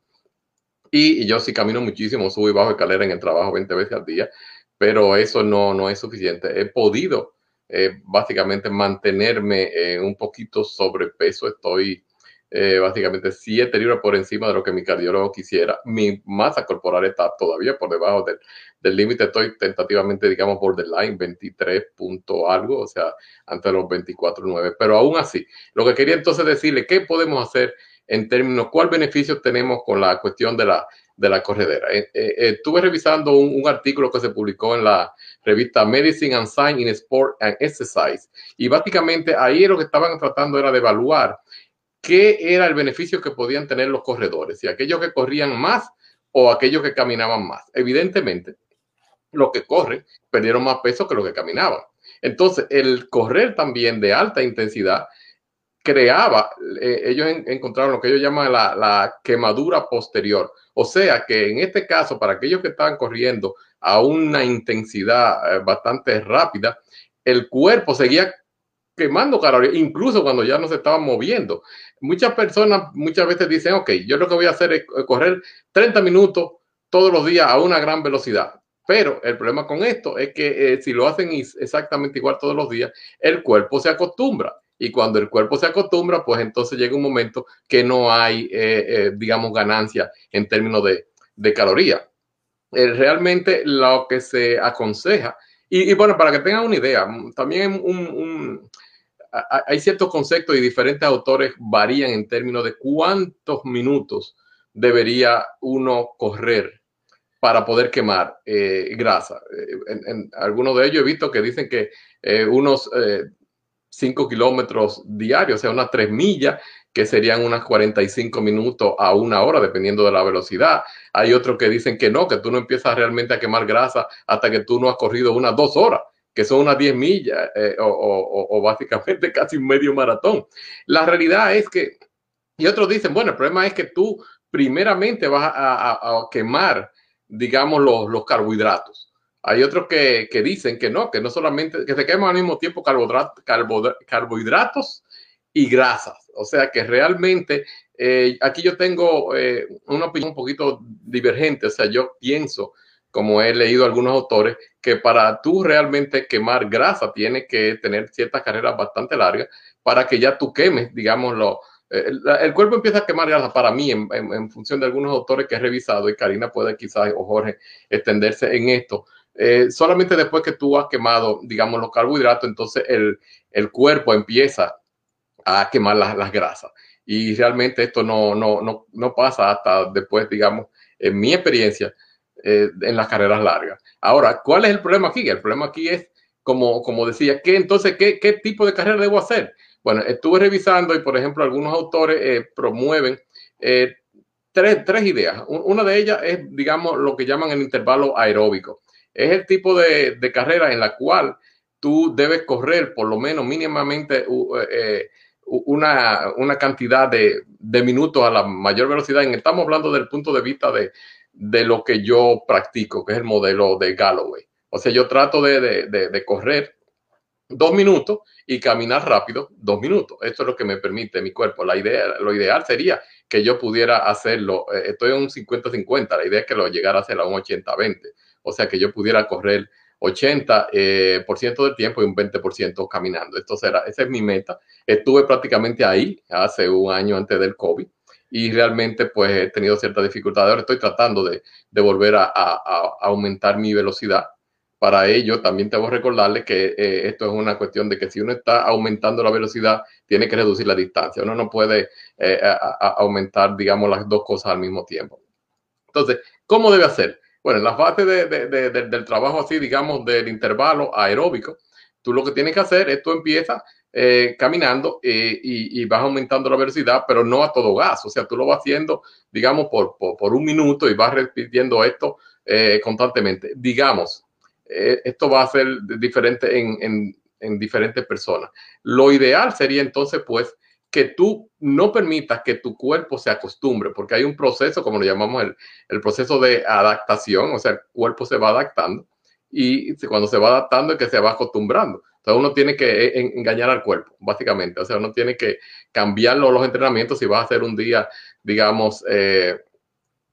Y, yo sí camino muchísimo, subo y bajo escalera en el trabajo 20 veces al día, pero eso no, no es suficiente. He podido eh, básicamente mantenerme un poquito sobrepeso, estoy eh, básicamente 7 libras por encima de lo que mi cardiólogo quisiera. Mi masa corporal está todavía por debajo del límite. Estoy tentativamente, digamos, borderline, 23 punto algo, o sea, ante los 24.9. Pero aún así, lo que quería entonces decirle, ¿qué podemos hacer en términos, cuál beneficio tenemos con la cuestión de la, de la corredera? Eh, eh, estuve revisando un, un, artículo que se publicó en la revista Medicine and Science in Sport and Exercise. Y básicamente ahí lo que estaban tratando era de evaluar qué era el beneficio que podían tener los corredores, si aquellos que corrían más o aquellos que caminaban más. Evidentemente, los que corren perdieron más peso que los que caminaban. Entonces, el correr también de alta intensidad creaba, eh, ellos encontraron lo que ellos llaman la, quemadura posterior. O sea que en este caso, para aquellos que estaban corriendo a una intensidad eh, bastante rápida, el cuerpo seguía quemando calorías, incluso cuando ya no se estaban moviendo. Muchas personas muchas veces dicen, ok, yo lo que voy a hacer es correr 30 minutos todos los días a una gran velocidad. Pero el problema con esto es que eh, si lo hacen exactamente igual todos los días, el cuerpo se acostumbra. Y cuando el cuerpo se acostumbra, pues entonces llega un momento que no hay, eh, eh, digamos, ganancia en términos de, de calorías. realmente lo que se aconseja, y, bueno, para que tengan una idea, también un hay ciertos conceptos y diferentes autores varían en términos de cuántos minutos debería uno correr para poder quemar eh, grasa. Eh, en, algunos de ellos he visto que dicen que eh, unos 5 kilómetros diarios, o sea, unas 3 millas, que serían unas 45 minutos a una hora, dependiendo de la velocidad. Hay otros que dicen que no, que tú no empiezas realmente a quemar grasa hasta que tú no has corrido unas dos horas que son unas 10 millas eh, o, básicamente casi un medio maratón. La realidad es que, y otros dicen, bueno, el problema es que tú primeramente vas a, quemar, digamos, los, carbohidratos. Hay otros que, dicen que no, que no solamente, que se queman al mismo tiempo carbohidratos y grasas. O sea que realmente eh, aquí yo tengo eh, una opinión un poquito divergente. O sea, yo pienso como he leído algunos autores, que para tú realmente quemar grasa tienes que tener ciertas carreras bastante largas para que ya tú quemes, digámoslo. Eh, el, cuerpo empieza a quemar grasa para mí en, función de algunos autores que he revisado y Karina puede quizás o Jorge extenderse en esto. Solamente después que tú has quemado, digamos, los carbohidratos, entonces el, el cuerpo empieza a quemar las, las grasas. Y realmente esto no, no, no, no pasa hasta después, digamos, en mi experiencia, eh, en las carreras largas. Ahora, ¿cuál es el problema aquí? El problema aquí es, como, como decía, ¿qué entonces qué, qué tipo de carrera debo hacer? Bueno, estuve revisando y, por ejemplo, algunos autores eh, promueven eh, tres, tres, ideas. Una de ellas es, digamos, lo que llaman el intervalo aeróbico. Es el tipo de, de carrera en la cual tú debes correr por lo menos mínimamente una, una, cantidad de, de, minutos a la mayor velocidad. Estamos hablando del punto de vista de, de lo que yo practico, que es el modelo de Galloway. O sea, yo trato de, correr dos minutos y caminar rápido dos minutos. Esto es lo que me permite mi cuerpo. La idea, lo ideal sería que yo pudiera hacerlo. Eh, estoy en un 50-50. La idea es que lo llegara a hacer a un 80-20. O sea, que yo pudiera correr 80% eh, por ciento del tiempo y un 20% caminando. Esto será, esa es mi meta. Estuve prácticamente ahí hace un año antes del COVID y realmente pues he tenido cierta dificultad. Ahora estoy tratando de, de volver a, a, aumentar mi velocidad. Para ello también tengo que recordarle que eh, esto es una cuestión de que si uno está aumentando la velocidad, tiene que reducir la distancia. Uno no puede eh, aumentar, digamos, las dos cosas al mismo tiempo. Entonces, ¿cómo debe hacer? Bueno, en la fase de, de, del trabajo así, digamos, del intervalo aeróbico, tú lo que tienes que hacer es tú empiezas eh, caminando eh, y, vas aumentando la velocidad, pero no a todo gas. O sea, tú lo vas haciendo, digamos, por, por, un minuto y vas repitiendo esto eh, constantemente. Digamos, esto va a ser diferente en, en, en diferentes personas. Lo ideal sería entonces, pues, que tú no permitas que tu cuerpo se acostumbre, porque hay un proceso, como lo llamamos el, el, proceso de adaptación, o sea, el cuerpo se va adaptando y cuando se va adaptando es que se va acostumbrando. Entonces uno tiene que eh, engañar al cuerpo, básicamente. O sea, uno tiene que cambiar los entrenamientos. Si vas a hacer un día, digamos, eh,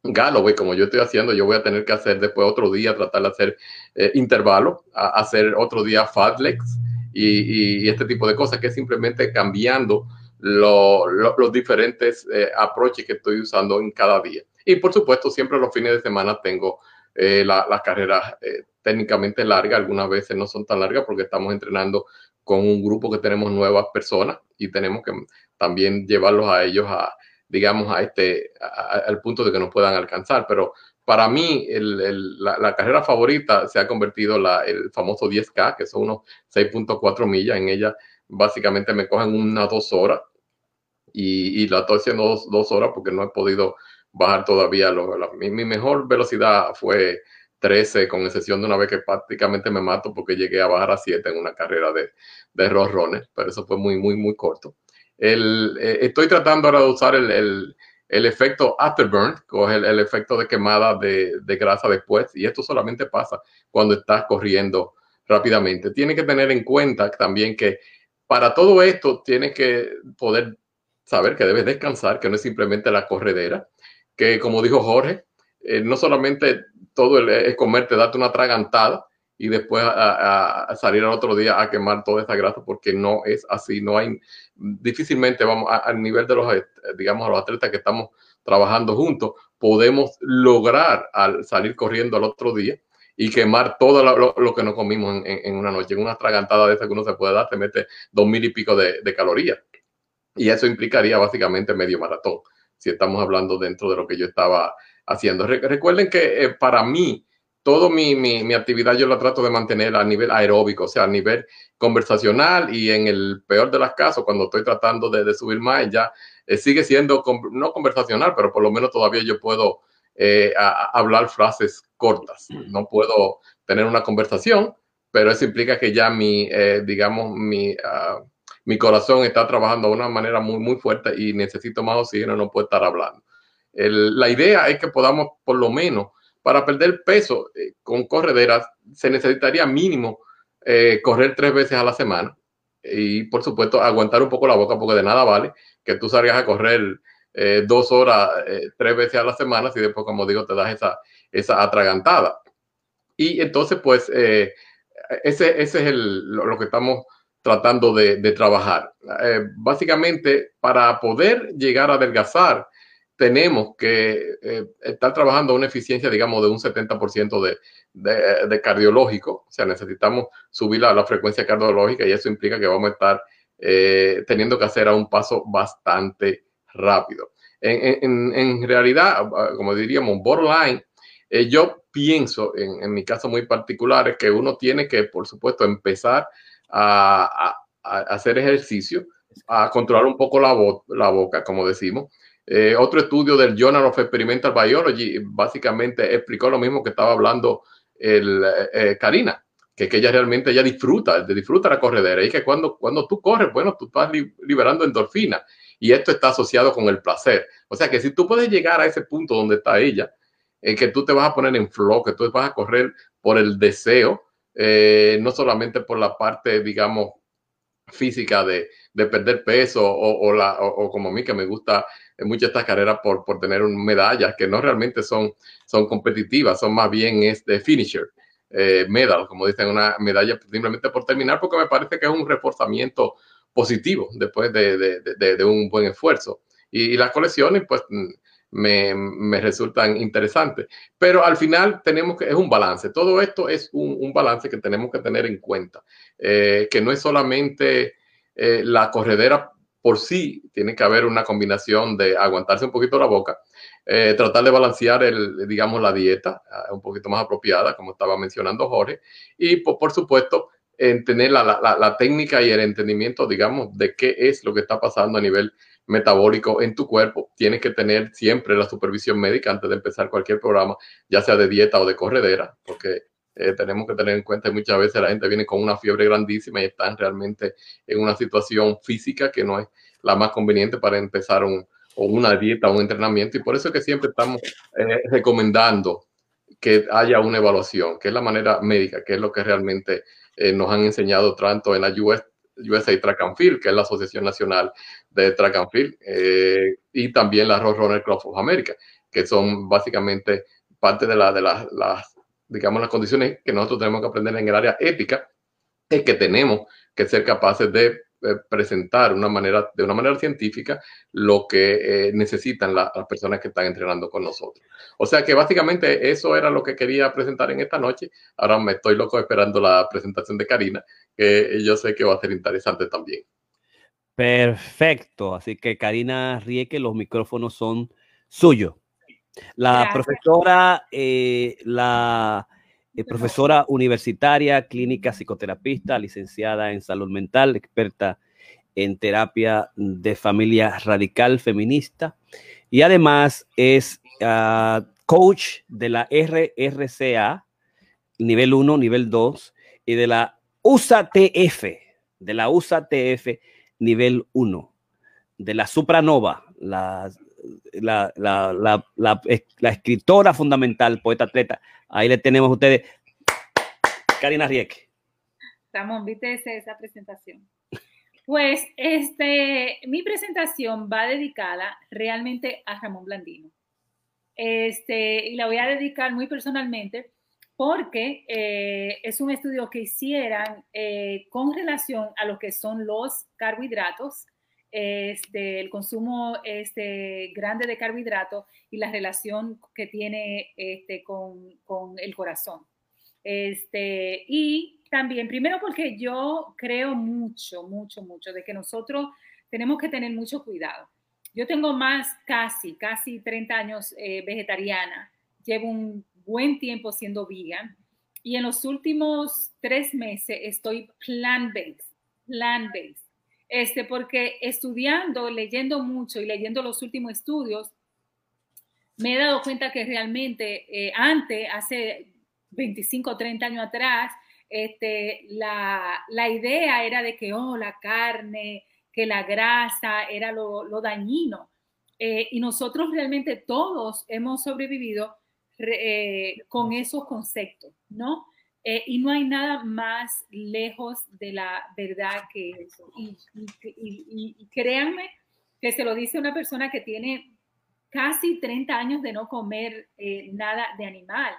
Galloway, como yo estoy haciendo, yo voy a tener que hacer después otro día, tratar de hacer eh, intervalo, hacer otro día fat legs y, este tipo de cosas, que es simplemente cambiando los diferentes eh, approaches que estoy usando en cada día. Y por supuesto, siempre los fines de semana tengo las la carreras técnicamente largas, algunas veces no son tan largas porque estamos entrenando con un grupo que tenemos nuevas personas y tenemos que también llevarlos a ellos a, digamos, a este, al punto de que nos puedan alcanzar. Pero para mí, la, carrera favorita se ha convertido la, el famoso 10K, que son unos 6.4 millas. En ella, básicamente, me cogen unas dos horas y, la estoy haciendo dos, horas porque no he podido bajar todavía. mi, mi, mejor velocidad fue 13, con excepción de una vez que prácticamente me mato porque llegué a bajar a 7 en una carrera de, de pero eso fue muy, muy, muy corto. El, eh, estoy tratando ahora de usar el, el, el efecto afterburn, coge el, efecto de quemada de, de, grasa después, y esto solamente pasa cuando estás corriendo rápidamente. Tienes que tener en cuenta también que para todo esto tienes que poder saber que debes descansar, que no es simplemente la corredera, que como dijo Jorge, eh, no solamente todo es comerte, darte una tragantada y después a, salir al otro día a quemar toda esa grasa porque no es así, no hay, difícilmente vamos al nivel de los, digamos, los atletas que estamos trabajando juntos, podemos lograr al salir corriendo al otro día y quemar todo lo, que nos comimos en, una noche. En una tragantada de esa que uno se puede dar, te mete dos mil y pico de, de calorías. Y eso implicaría básicamente medio maratón, si estamos hablando dentro de lo que yo estaba haciendo. recuerden que eh, para mí, toda mi, mi, actividad yo la trato de mantener a nivel aeróbico, o sea, a nivel conversacional y en el peor de los casos, cuando estoy tratando de, subir más, ya eh, sigue siendo no conversacional, pero por lo menos todavía yo puedo eh, hablar frases cortas. No puedo tener una conversación, pero eso implica que ya mi, digamos, mi, ah, mi corazón está trabajando de una manera muy, muy fuerte y necesito más oxígeno, no puedo estar hablando la idea es que podamos, por lo menos, para perder peso eh, con correderas, se necesitaría mínimo eh, correr tres veces a la semana y, por supuesto, aguantar un poco la boca, porque de nada vale que tú salgas a correr eh, dos horas, tres veces a la semana, si después, como digo, te das esa, esa atragantada. Y entonces, pues, ese, ese es el, lo, que estamos tratando de, de trabajar. básicamente, para poder llegar a adelgazar, tenemos que eh, estar trabajando a una eficiencia, digamos, de un 70% de, de, de, cardiológico. O sea, necesitamos subir la, frecuencia cardiológica y eso implica que vamos a estar eh, teniendo que hacer a un paso bastante rápido. En, en, realidad, como diríamos, borderline, eh, yo pienso, en, mi caso muy particular, es que uno tiene que, por supuesto, empezar a, a, a hacer ejercicio, a controlar un poco la, la boca, como decimos, eh, otro estudio del Journal of Experimental Biology básicamente explicó lo mismo que estaba hablando el, eh, eh, Karina, que, que, ella realmente ella disfruta, disfruta la corredera y que cuando, cuando tú corres, bueno, tú estás liberando endorfina y esto está asociado con el placer. O sea que si tú puedes llegar a ese punto donde está ella, en que tú te vas a poner en flow, que tú vas a correr por el deseo, no solamente por la parte, digamos, física de, de perder peso o, la, o, como a mí que me gusta muchas estas carreras por, por tener medallas que no realmente son, son competitivas, son más bien este finisher, eh, medal, como dicen, una medalla simplemente por terminar, porque me parece que es un reforzamiento positivo después de, de, de, un buen esfuerzo. Y, las colecciones, pues, me, me, resultan interesantes. Pero al final tenemos que, es un balance. Todo esto es un, un balance que tenemos que tener en cuenta, eh, que no es solamente eh, la corredera por sí tiene que haber una combinación de aguantarse un poquito la boca, eh, tratar de balancear, el, digamos, la dieta un poquito más apropiada, como estaba mencionando Jorge, y por, supuesto, en tener la, la, la, técnica y el entendimiento, digamos, de qué es lo que está pasando a nivel metabólico en tu cuerpo. Tienes que tener siempre la supervisión médica antes de empezar cualquier programa, ya sea de dieta o de corredera, porque eh, tenemos que tener en cuenta que muchas veces la gente viene con una fiebre grandísima y están realmente en una situación física que no es la más conveniente para empezar un, o una dieta o un entrenamiento. Y por eso es que siempre estamos eh, recomendando que haya una evaluación, que es la manera médica, que es lo que realmente eh, nos han enseñado tanto en la US, USA Track and Field, que es la Asociación Nacional de Track and Field, eh, y también la Road Runner Club of America, que son básicamente parte de, de las, digamos, las condiciones que nosotros tenemos que aprender en el área ética, es que tenemos que ser capaces de presentar una manera, de una manera científica lo que eh, necesitan las personas que están entrenando con nosotros. O sea que básicamente eso era lo que quería presentar en esta noche. Ahora me estoy loco esperando la presentación de Karina, que yo sé que va a ser interesante también.
Perfecto. Así que Karina Rieke, los micrófonos son suyos. La profesora, eh, la eh, profesora universitaria, clínica psicoterapista, licenciada en salud mental, experta en terapia de familia radical feminista. Y además es ah, coach de la RRCA, nivel 1, nivel 2 y de la USATF, de la USATF nivel 1, de la Supranova, la la, la, la, la, escritora fundamental, poeta atleta. Ahí le tenemos a ustedes. Karina Rieke.
Ramón, viste esa presentación. Pues este, mi presentación va dedicada realmente a Ramón Blandino. Este, y la voy a dedicar muy personalmente porque eh, es un estudio que hicieran eh, con relación a lo que son los carbohidratos este, el consumo este, grande de carbohidratos y la relación que tiene este, con, el corazón. Este, y también, primero porque yo creo mucho, mucho, mucho de que nosotros tenemos que tener mucho cuidado. Yo tengo más, casi, casi 30 años eh, vegetariana. Llevo un buen tiempo siendo vegan y en los últimos tres meses estoy plant-based, plant-based este, porque estudiando, leyendo mucho y leyendo los últimos estudios, me he dado cuenta que realmente eh, antes, hace 25 o 30 años atrás, este, la, la, idea era de que, oh, la carne, que la grasa era lo, lo dañino. Eh, y nosotros realmente todos hemos sobrevivido eh, con esos conceptos, ¿no? Eh, y no hay nada más lejos de la verdad que eso. Y, créanme que se lo dice una persona que tiene casi 30 años de no comer eh, nada de animal.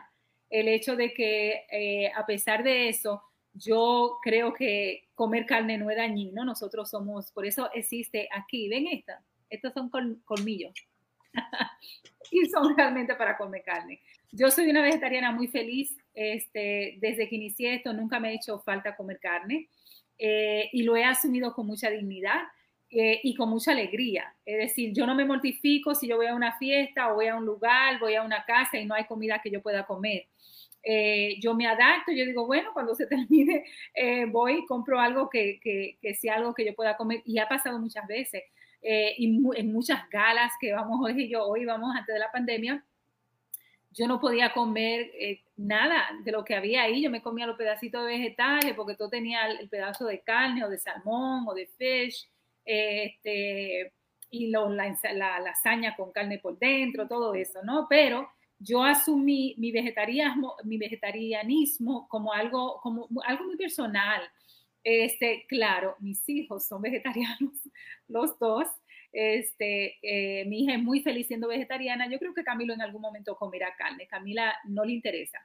El hecho de que eh, a pesar de eso, yo creo que comer carne no es dañino. Nosotros somos, por eso existe aquí, ven esta, estos son colmillos. y son realmente para comer carne. Yo soy una vegetariana muy feliz. Este, desde que inicié esto nunca me ha hecho falta comer carne eh, y lo he asumido con mucha dignidad eh, y con mucha alegría. Es decir, yo no me mortifico si yo voy a una fiesta o voy a un lugar, voy a una casa y no hay comida que yo pueda comer. Eh, yo me adapto, yo digo, bueno, cuando se termine, voy y compro algo que, que, que, sea algo que yo pueda comer. Y ha pasado muchas veces, y en muchas galas que vamos hoy y yo, hoy vamos antes de la pandemia, yo no podía comer eh, nada de lo que había ahí. Yo me comía los pedacitos de vegetales porque todo tenía el, pedazo de carne o de salmón o de fish, este, y la, la, lasaña con carne por dentro, todo eso, ¿no? Pero yo asumí mi vegetarianismo, mi vegetarianismo como algo, como algo muy personal. Este, claro, mis hijos son vegetarianos, los dos, este, eh, mi hija es muy feliz siendo vegetariana. Yo creo que Camilo en algún momento comerá carne. Camila no le interesa.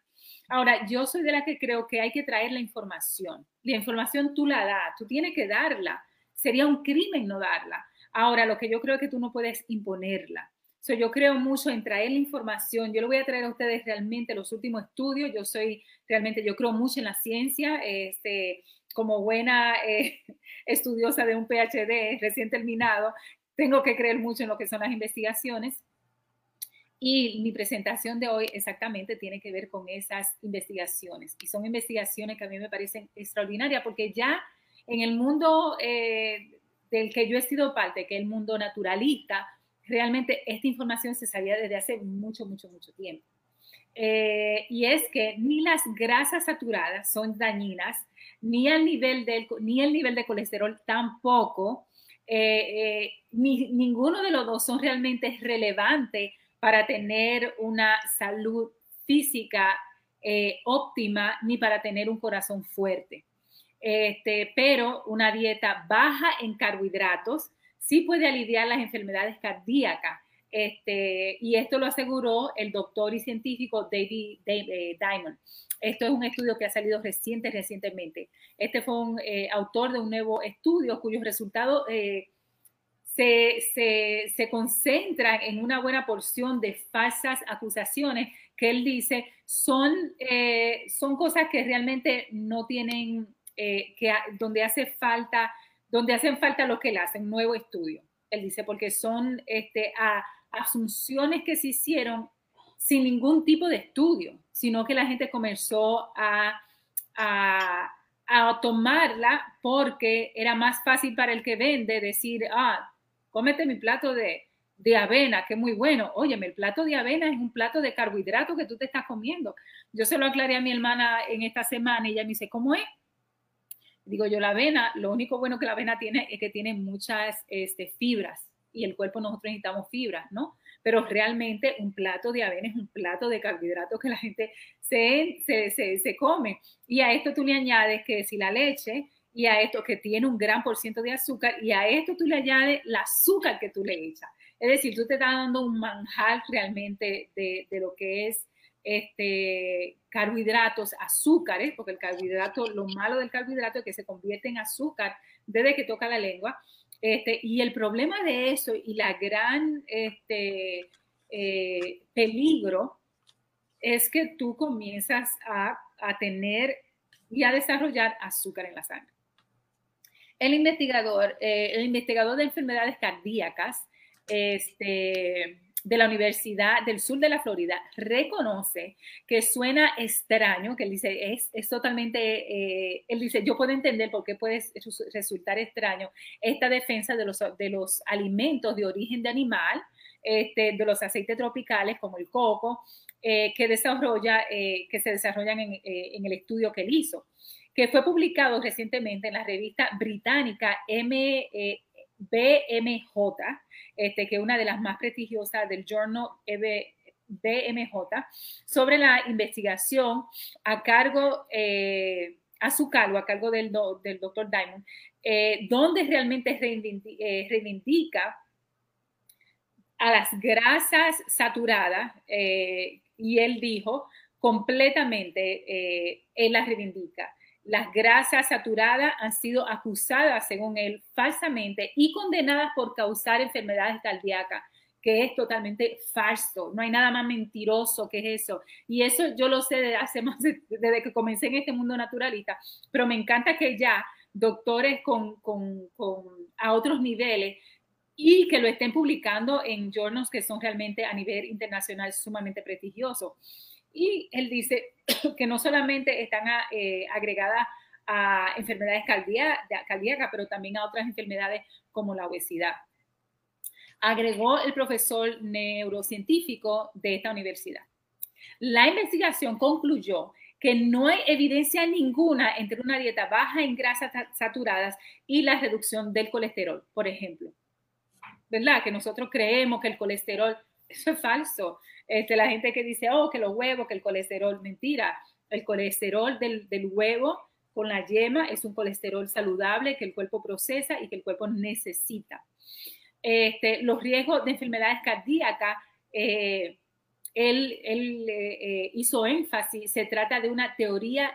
Ahora, yo soy de la que creo que hay que traer la información. La información tú la das, tú tienes que darla. Sería un crimen no darla. Ahora, lo que yo creo es que tú no puedes imponerla. So, yo creo mucho en traer la información. Yo le voy a traer a ustedes realmente los últimos estudios. Yo soy realmente, yo creo mucho en la ciencia. Este, como buena eh, estudiosa de un PhD recién terminado, tengo que creer mucho en lo que son las investigaciones. Y mi presentación de hoy exactamente tiene que ver con esas investigaciones. Y son investigaciones que a mí me parecen extraordinarias porque ya en el mundo eh, del que yo he sido parte, que es el mundo naturalista, realmente esta información se sabía desde hace mucho, mucho, mucho tiempo. Eh, y es que ni las grasas saturadas son dañinas, ni el nivel, del, ni el nivel de colesterol tampoco, eh, ni, ninguno de los dos son realmente relevantes para tener una salud física eh, óptima ni para tener un corazón fuerte. Este, pero una dieta baja en carbohidratos sí puede aliviar las enfermedades cardíacas. Este, y esto lo aseguró el doctor y científico David, eh, Diamond. Esto es un estudio que ha salido reciente, recientemente. Este fue un eh, autor de un nuevo estudio cuyos resultados se, se, concentran en una buena porción de falsas acusaciones que él dice son, eh, son cosas que realmente no tienen, eh, que, donde hace falta, donde hacen falta lo que él hace, un nuevo estudio. Él dice, porque son este, asunciones que se hicieron sin ningún tipo de estudio, sino que la gente comenzó a, a, a tomarla porque era más fácil para el que vende decir, ah, cómete mi plato de, avena, que es muy bueno. Óyeme, el plato de avena es un plato de carbohidratos que tú te estás comiendo. Yo se lo aclaré a mi hermana en esta semana y ella me dice, ¿cómo es? Digo yo, la avena, lo único bueno que la avena tiene es que tiene muchas este, fibras y el cuerpo nosotros necesitamos fibras, ¿no? Pero realmente un plato de avena es un plato de carbohidratos que la gente se, se, se come. Y a esto tú le añades que si la leche y a esto que tiene un gran por ciento de azúcar y a esto tú le añades el azúcar que tú le echas. Es decir, tú te estás dando un manjar realmente de, de lo que es este, carbohidratos, azúcares, porque el carbohidrato, lo malo del carbohidrato es que se convierte en azúcar desde que toca la lengua. Este, y el problema de eso y la gran este, eh, peligro es que tú comienzas a, tener y a desarrollar azúcar en la sangre. El investigador, eh, el investigador de enfermedades cardíacas este, de la Universidad del Sur de la Florida reconoce que suena extraño, que él dice, es, es totalmente, eh, él dice, yo puedo entender por qué puede resultar extraño esta defensa de los, de los alimentos de origen de animal, este, de los aceites tropicales como el coco, eh, que, desarrolla, que se desarrollan en, en el estudio que él hizo que fue publicado recientemente en la revista británica M, eh, BMJ, este, que es una de las más prestigiosas del journal BMJ, sobre la investigación a cargo, eh, a su cargo, a cargo del, del doctor Diamond, eh, donde realmente reivindica a las grasas saturadas, y él dijo completamente, él las reivindica las grasas saturadas han sido acusadas, según él, falsamente y condenadas por causar enfermedades cardíacas, que es totalmente falso. No hay nada más mentiroso que eso. Y eso yo lo sé desde que comencé en este mundo naturalista, pero me encanta que ya doctores con, a otros niveles y que lo estén publicando en journals que son realmente a nivel internacional sumamente prestigiosos. Y él dice que no solamente están eh, agregadas a enfermedades cardíacas, pero también a otras enfermedades como la obesidad. Agregó el profesor neurocientífico de esta universidad. La investigación concluyó que no hay evidencia ninguna entre una dieta baja en grasas saturadas y la reducción del colesterol, por ejemplo. ¿Verdad? Que nosotros creemos que el colesterol, eso es falso. Este, la gente que dice, oh, que los huevos, que el colesterol, mentira. El colesterol del, huevo con la yema es un colesterol saludable que el cuerpo procesa y que el cuerpo necesita. Este, los riesgos de enfermedades cardíacas, eh, él, eh, hizo énfasis, se trata de una teoría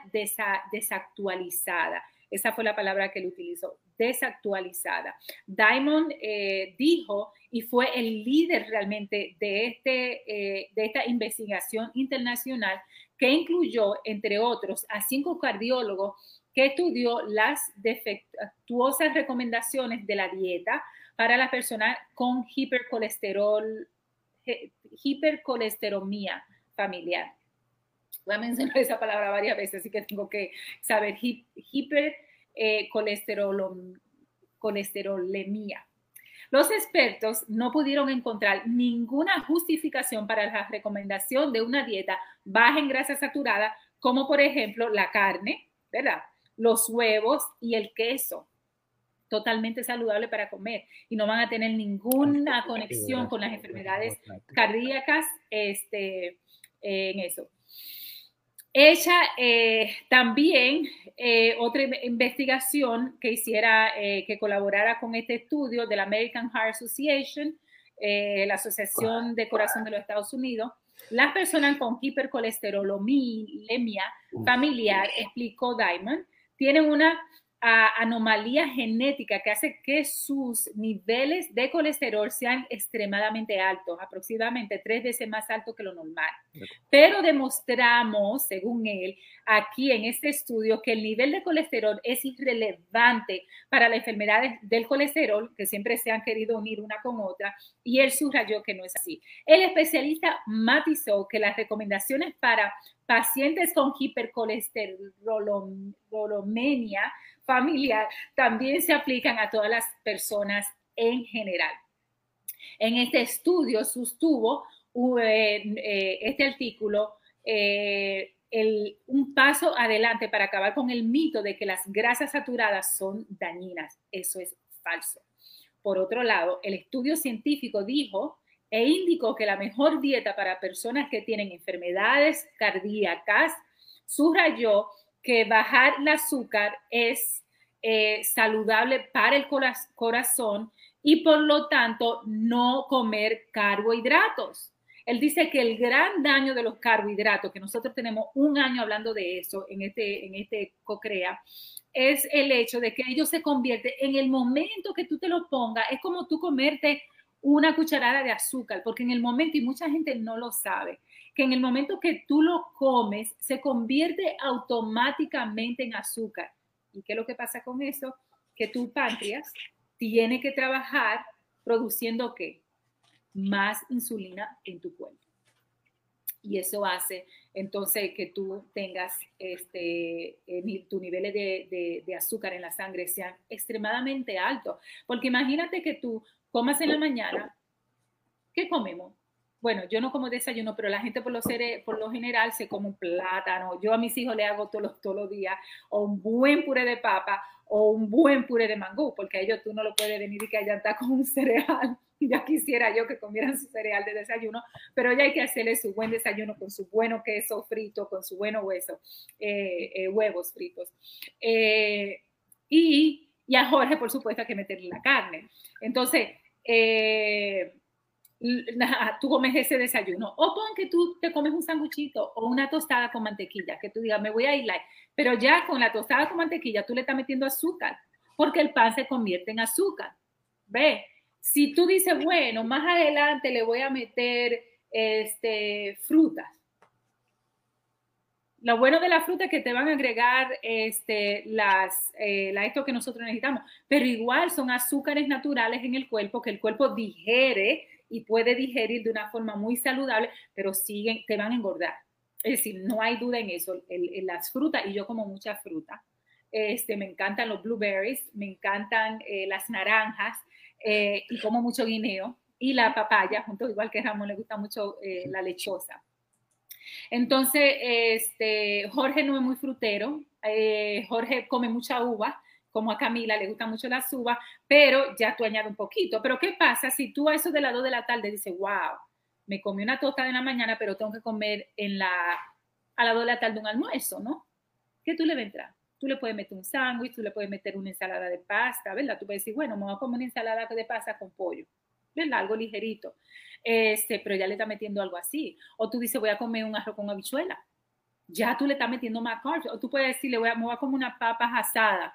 desactualizada. Esa fue la palabra que él utilizó, desactualizada. Diamond eh, dijo y fue el líder realmente de, este, eh, de esta investigación internacional que incluyó, entre otros, a cinco cardiólogos que estudió las defectuosas recomendaciones de la dieta para las personas con hipercolesterol, hipercolesteromía familiar. Voy a mencionar esa palabra varias veces, así que tengo que saber hipercolesterolemia. Los expertos no pudieron encontrar ninguna justificación para la recomendación de una dieta baja en grasa saturada, como por ejemplo la carne, ¿verdad? Los huevos y el queso totalmente saludable para comer y no van a tener ninguna conexión con las enfermedades cardíacas este, en eso. Ella eh, también, eh, otra investigación que hiciera, eh, que colaborara con este estudio de la American Heart Association, la Asociación de Corazón de los Estados Unidos, las personas con hipercolesterolemia familiar, explicó Diamond, tienen una anomalía genética que hace que sus niveles de colesterol sean extremadamente altos, aproximadamente tres veces más altos que lo normal. Pero demostramos, según él, aquí en este estudio, que el nivel de colesterol es irrelevante para las enfermedades del colesterol, que siempre se han querido unir una con otra, y él subrayó que no es así. El especialista matizó que las recomendaciones para pacientes con hipercolesterolomenia familiar también se aplican a todas las personas en general. En este estudio sostuvo eh, eh, este artículo eh, un paso adelante para acabar con el mito de que las grasas saturadas son dañinas. Eso es falso. Por otro lado, el estudio científico dijo e indicó que la mejor dieta para personas que tienen enfermedades cardíacas subrayó que bajar el azúcar es eh, saludable para el corazón y por lo tanto no comer carbohidratos. Él dice que el gran daño de los carbohidratos, que nosotros tenemos un año hablando de eso en este, en este COCREA, es el hecho de que ellos se convierten en el momento que tú te lo pongas, es como tú comerte una cucharada de azúcar, porque en el momento, y mucha gente no lo sabe, que en el momento que tú lo comes, se convierte automáticamente en azúcar. ¿Y qué es lo que pasa con eso? Que tu páncreas tiene que trabajar produciendo qué? Más insulina en tu cuerpo. Y eso hace entonces que tú tengas este, eh, tus niveles de, de azúcar en la sangre sean extremadamente altos. Porque imagínate que tú comas en la mañana, ¿qué comemos? Bueno, yo no como desayuno, pero la gente por lo, por lo general se come un plátano. Yo a mis hijos le hago todos los, días o un buen puré de papa o un buen puré de mangú, porque a ellos tú no lo puedes venir y que hayan con un cereal. Ya quisiera yo que comieran su cereal de desayuno, pero ya hay que hacerle su buen desayuno con su bueno queso frito, con su bueno hueso, eh, eh, huevos fritos. Eh, y, y, a Jorge, por supuesto, hay que meterle la carne. Entonces, tú comes ese desayuno. O pon que tú te comes un sanguchito o una tostada con mantequilla, que tú digas, me voy a ir light. Pero ya con la tostada con mantequilla tú le estás metiendo azúcar, porque el pan se convierte en azúcar. Ve, si tú dices, bueno, más adelante le voy a meter este, frutas. Lo bueno de la fruta es que te van a agregar este, las, eh, esto que nosotros necesitamos, pero igual son azúcares naturales en el cuerpo que el cuerpo digiere y puede digerir de una forma muy saludable, pero siguen, te van a engordar. Es decir, no hay duda en eso. Las frutas, y yo como mucha fruta, este, me encantan los blueberries, me encantan eh, las naranjas eh, y como mucho guineo y la papaya, junto igual que Ramón le gusta mucho eh, la lechosa. Entonces, este, Jorge no es muy frutero, Jorge come mucha uva, como a Camila le gusta mucho la uvas, pero ya tú añades un poquito. Pero ¿qué pasa si tú a eso de las 2 de la tarde dices, wow, me comí una tosta de la mañana, pero tengo que comer en la, a las 2 de la tarde un almuerzo, ¿no? ¿Qué tú le entrar? Tú le puedes meter un sándwich, tú le puedes meter una ensalada de pasta, ¿verdad? Tú puedes decir, bueno, me voy a comer una ensalada de pasta con pollo, ¿verdad? Algo ligerito. Este, pero ya le está metiendo algo así. O tú dices, voy a comer un arroz con habichuela. Ya tú le estás metiendo más carbs. O tú puedes decirle, voy a, me voy a comer una papa asada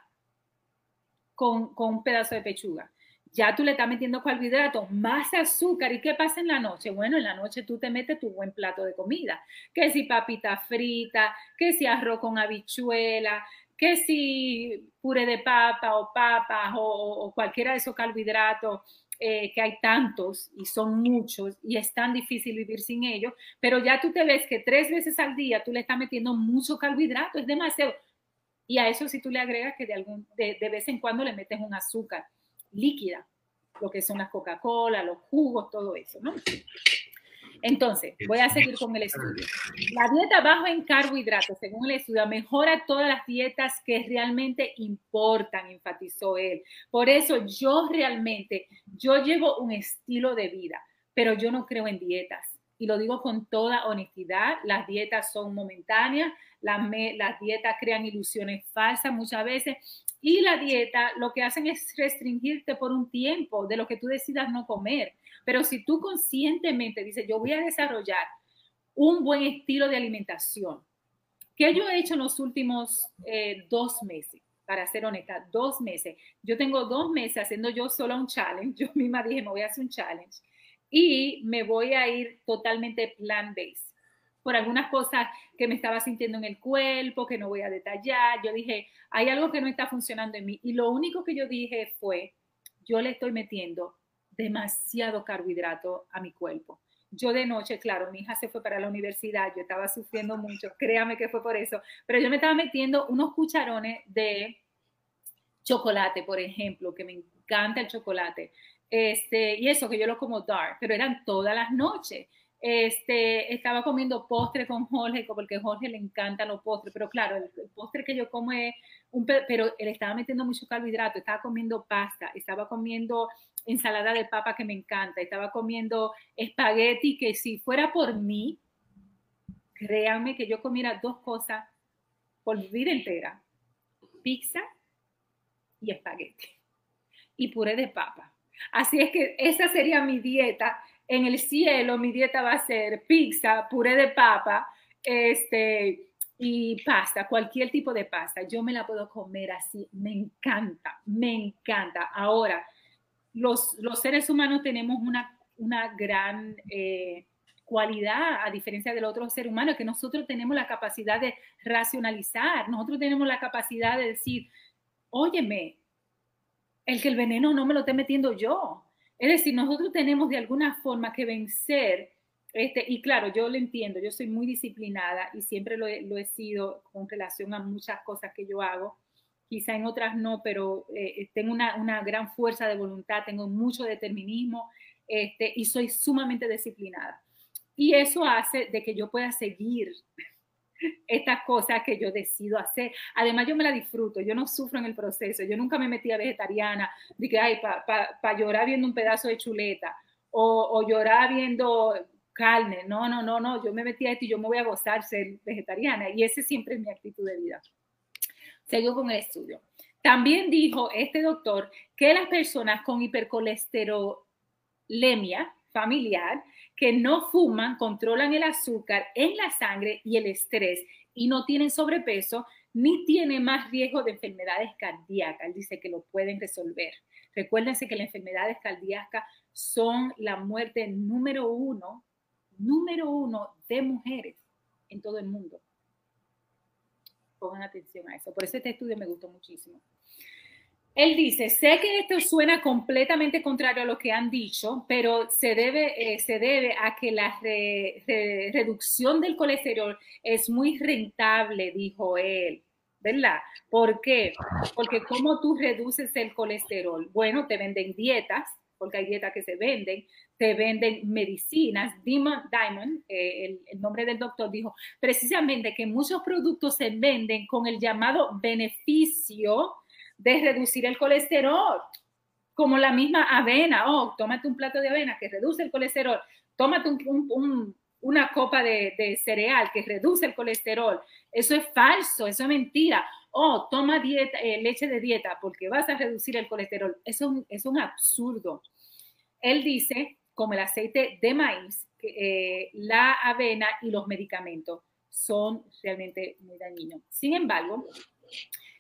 con, un pedazo de pechuga. Ya tú le estás metiendo carbohidratos, más azúcar. ¿Y qué pasa en la noche? Bueno, en la noche tú te metes tu buen plato de comida. Que si papita frita, que si arroz con habichuela, que si puré de papa o papas o, cualquiera de esos carbohidratos eh, que hay tantos y son muchos y es tan difícil vivir sin ellos, pero ya tú te ves que tres veces al día tú le estás metiendo mucho carbohidrato, es demasiado. Y a eso si tú le agregas que de, algún, de, de vez en cuando le metes un azúcar líquida, lo que son las Coca-Cola, los jugos, todo eso, ¿no? Entonces, voy a seguir con el estudio. La dieta bajo en carbohidratos, según el estudio, mejora todas las dietas que realmente importan, enfatizó él. Por eso yo realmente, yo llevo un estilo de vida, pero yo no creo en dietas. Y lo digo con toda honestidad, las dietas son momentáneas, las, las dietas crean ilusiones falsas muchas veces y la dieta lo que hacen es restringirte por un tiempo de lo que tú decidas no comer. Pero si tú conscientemente dices, yo voy a desarrollar un buen estilo de alimentación, ¿qué yo he hecho en los últimos eh, dos meses? Para ser honesta, dos meses. Yo tengo dos meses haciendo yo solo un challenge. Yo misma dije, me voy a hacer un challenge. Y me voy a ir totalmente plant-based por algunas cosas que me estaba sintiendo en el cuerpo, que no voy a detallar. Yo dije, hay algo que no está funcionando en mí. Y lo único que yo dije fue, yo le estoy metiendo demasiado carbohidrato a mi cuerpo. Yo de noche, claro, mi hija se fue para la universidad, yo estaba sufriendo mucho, créame que fue por eso, pero yo me estaba metiendo unos cucharones de chocolate, por ejemplo, que me encanta el chocolate. Este, y eso que yo lo como dark, pero eran todas las noches. Este, estaba comiendo postre con Jorge, porque a Jorge le encantan los postres, pero claro, el, postre que yo como es un, pero él estaba metiendo mucho carbohidrato, estaba comiendo pasta, estaba comiendo ensalada de papa que me encanta, estaba comiendo espagueti que si fuera por mí, créanme que yo comiera dos cosas por vida entera, pizza y espagueti y puré de papa. Así es que esa sería mi dieta en el cielo mi dieta va a ser pizza, puré de papa, este, y pasta, cualquier tipo de pasta. Yo me la puedo comer así, me encanta, me encanta. Ahora, los, los seres humanos tenemos una, una gran eh, cualidad, a diferencia del otro ser humano, que nosotros tenemos la capacidad de racionalizar, nosotros tenemos la capacidad de decir, óyeme, el que el veneno no me lo esté metiendo yo, es decir, nosotros tenemos de alguna forma que vencer, este, y claro, yo lo entiendo, yo soy muy disciplinada y siempre lo he, sido con relación a muchas cosas que yo hago, quizá en otras no, pero eh, tengo una, gran fuerza de voluntad, tengo mucho determinismo este, y soy sumamente disciplinada. Y eso hace de que yo pueda seguir estas cosas que yo decido hacer. Además, yo me la disfruto, yo no sufro en el proceso, yo nunca me metí a vegetariana, de ay, para llorar viendo un pedazo de chuleta o, o, llorar viendo carne, no, no, no, no, yo me metí a esto y yo me voy a gozar ser vegetariana y ese siempre es mi actitud de vida. Seguimos con el estudio. También dijo este doctor que las personas con hipercolesterolemia familiar que no fuman controlan el azúcar en la sangre y el estrés y no tienen sobrepeso ni tienen más riesgo de enfermedades cardíacas. Él dice que lo pueden resolver. Recuérdense que las enfermedades cardíacas son la muerte número uno, número uno de mujeres en todo el mundo. Pongan atención a eso. Por eso este estudio me gustó muchísimo. Él dice, sé que esto suena completamente contrario a lo que han dicho, pero se debe, eh, se debe a que la reducción del colesterol es muy rentable, dijo él. ¿Verdad? ¿Por qué? Porque ¿cómo tú reduces el colesterol? Bueno, te venden dietas, porque hay dietas que se venden, te venden medicinas. Diamond, eh, el, el, nombre del doctor, dijo precisamente que muchos productos se venden con el llamado beneficio de reducir el colesterol, como la misma avena. Oh, tómate un plato de avena que reduce el colesterol. Tómate una copa de, cereal que reduce el colesterol. Eso es falso, eso es mentira. Oh, toma dieta, eh, leche de dieta porque vas a reducir el colesterol. Eso es un absurdo. Él dice, como el aceite de maíz, eh, la avena y los medicamentos son realmente muy dañinos. Sin embargo,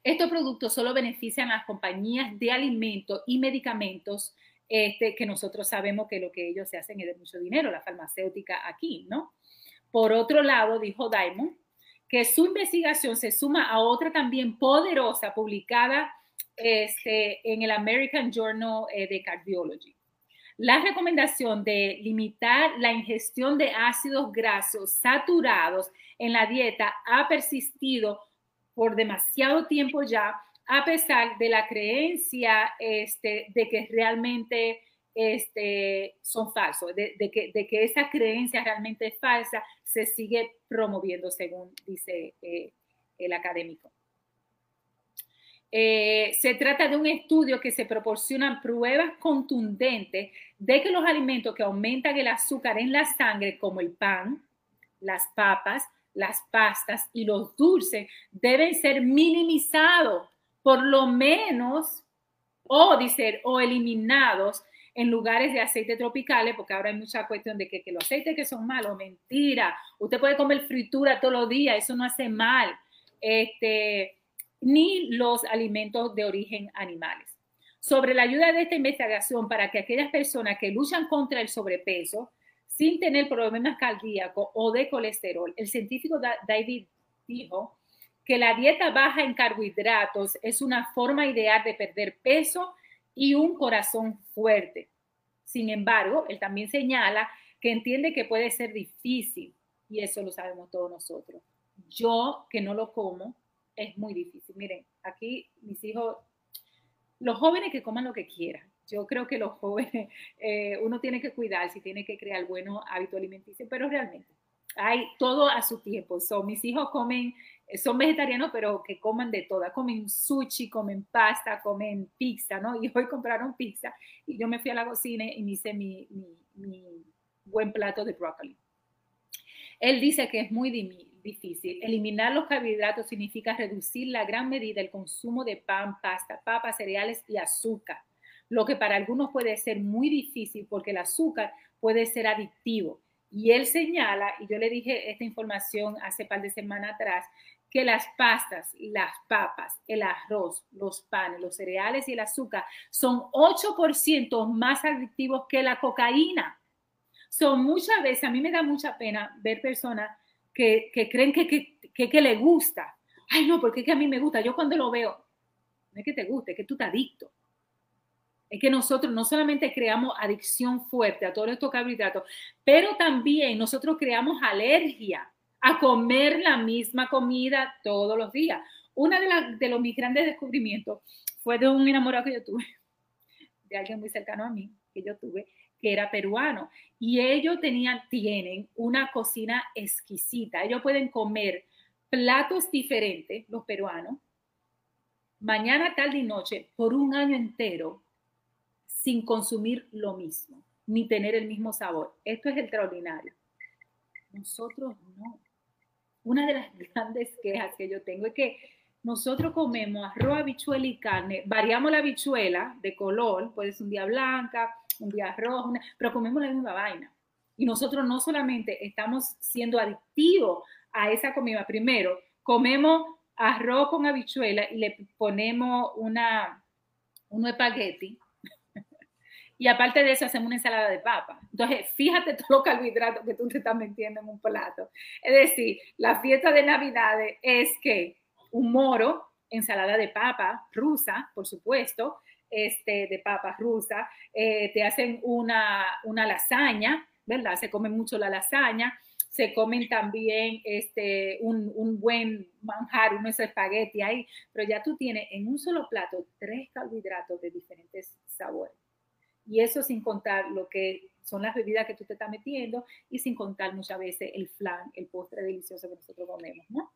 estos productos solo benefician a las compañías de alimentos y medicamentos este, que nosotros sabemos que lo que ellos se hacen es de mucho dinero, la farmacéutica aquí, ¿no? Por otro lado, dijo Diamond, que su investigación se suma a otra también poderosa publicada este, en el American Journal eh, de Cardiology. La recomendación de limitar la ingestión de ácidos grasos saturados en la dieta ha persistido por demasiado tiempo ya, a pesar de la creencia este, de que realmente este, son falsos, de, que, de, que, esa creencia realmente es falsa, se sigue promoviendo, según dice eh, el académico. Eh, se trata de un estudio que se proporciona pruebas contundentes de que los alimentos que aumentan el azúcar en la sangre, como el pan, las papas, las pastas y los dulces, deben ser minimizados, por lo menos, o dice, o eliminados en lugares de aceite tropicales, porque ahora hay mucha cuestión de que, los aceites que son malos, mentira. Usted puede comer fritura todos los días, eso no hace mal. Este, ni los alimentos de origen animales. Sobre la ayuda de esta investigación para que aquellas personas que luchan contra el sobrepeso sin tener problemas cardíacos o de colesterol, el científico David dijo que la dieta baja en carbohidratos es una forma ideal de perder peso y un corazón fuerte. Sin embargo, él también señala que entiende que puede ser difícil y eso lo sabemos todos nosotros. Yo que no lo como, es muy difícil. Miren, aquí mis hijos, los jóvenes que coman lo que quieran. Yo creo que los jóvenes, eh, uno tiene que cuidar, si tiene que crear buenos hábitos alimenticios, pero realmente hay todo a su tiempo. Son mis hijos comen, son vegetarianos, pero que coman de todas. Comen sushi, comen pasta, comen pizza, ¿no? Y hoy compraron pizza y yo me fui a la cocina y me hice mi, mi buen plato de brócoli. Él dice que es muy difícil. Eliminar los carbohidratos significa reducir la gran medida el consumo de pan, pasta, papas, cereales y azúcar, lo que para algunos puede ser muy difícil porque el azúcar puede ser adictivo. Y él señala, y yo le dije esta información hace par de semanas atrás, que las pastas, las papas, el arroz, los panes, los cereales y el azúcar son 8% más adictivos que la cocaína. Son muchas veces, a mí me da mucha pena ver personas que, creen que, que, que, le gusta. Ay, no, porque es que a mí me gusta. Yo cuando lo veo, no es que te guste, es que tú te adicto. Es que nosotros no solamente creamos adicción fuerte a todos estos carbohidratos, pero también nosotros creamos alergia a comer la misma comida todos los días. Una de, los mis grandes descubrimientos fue de un enamorado que yo tuve, de alguien muy cercano a mí, que yo tuve, que era peruano. Y ellos tenían, tienen una cocina exquisita. Ellos pueden comer platos diferentes, los peruanos, mañana, tarde y noche, por un año entero, sin consumir lo mismo, ni tener el mismo sabor. Esto es extraordinario. Nosotros no. Una de las grandes quejas que yo tengo es que nosotros comemos arroz, habichuela y carne, variamos la habichuela de color, puede ser un día blanca, un día rojo, pero comemos la misma vaina. Y nosotros no solamente estamos siendo adictivos a esa comida, primero, comemos arroz con habichuela y le ponemos una, un espagueti. Y aparte de eso, hacemos una ensalada de papa. Entonces, fíjate todos los carbohidratos que tú te estás metiendo en un plato. Es decir, la fiesta de Navidad es que un moro, ensalada de papa rusa, por supuesto, este, de papas rusa, eh, te hacen una, una lasaña, ¿verdad? Se come mucho la lasaña, se comen también este, un, un, buen manjar, unos espagueti ahí, pero ya tú tienes en un solo plato tres carbohidratos de diferentes sabores. Y eso sin contar lo que son las bebidas que tú te estás metiendo y sin contar muchas veces el flan, el postre delicioso que nosotros comemos, ¿no?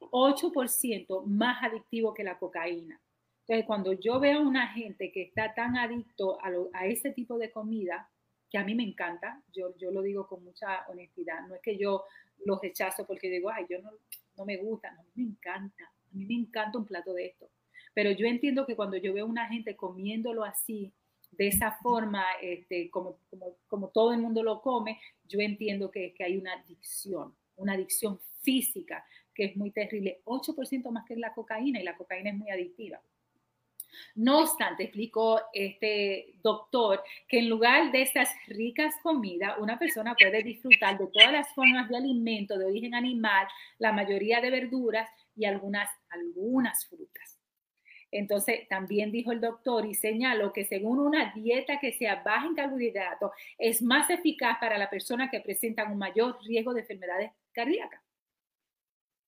8% más adictivo que la cocaína. Entonces, cuando yo veo a una gente que está tan adicto a, ese tipo de comida, que a mí me encanta, yo, yo lo digo con mucha honestidad, no es que yo los rechazo porque digo, ay, yo no, no me gusta, no, a me encanta, a mí me encanta un plato de esto. Pero yo entiendo que cuando yo veo a una gente comiéndolo así, de esa forma, este, como, como, como, todo el mundo lo come, yo entiendo que, que hay una adicción, una adicción física que es muy terrible, 8% más que la cocaína y la cocaína es muy adictiva. No obstante, explicó este doctor que en lugar de estas ricas comidas, una persona puede disfrutar de todas las formas de alimento de origen animal, la mayoría de verduras y algunas, algunas frutas. Entonces, también dijo el doctor y señaló que según una dieta que sea baja en carbohidratos, es más eficaz para la persona que presenta un mayor riesgo de enfermedades cardíacas.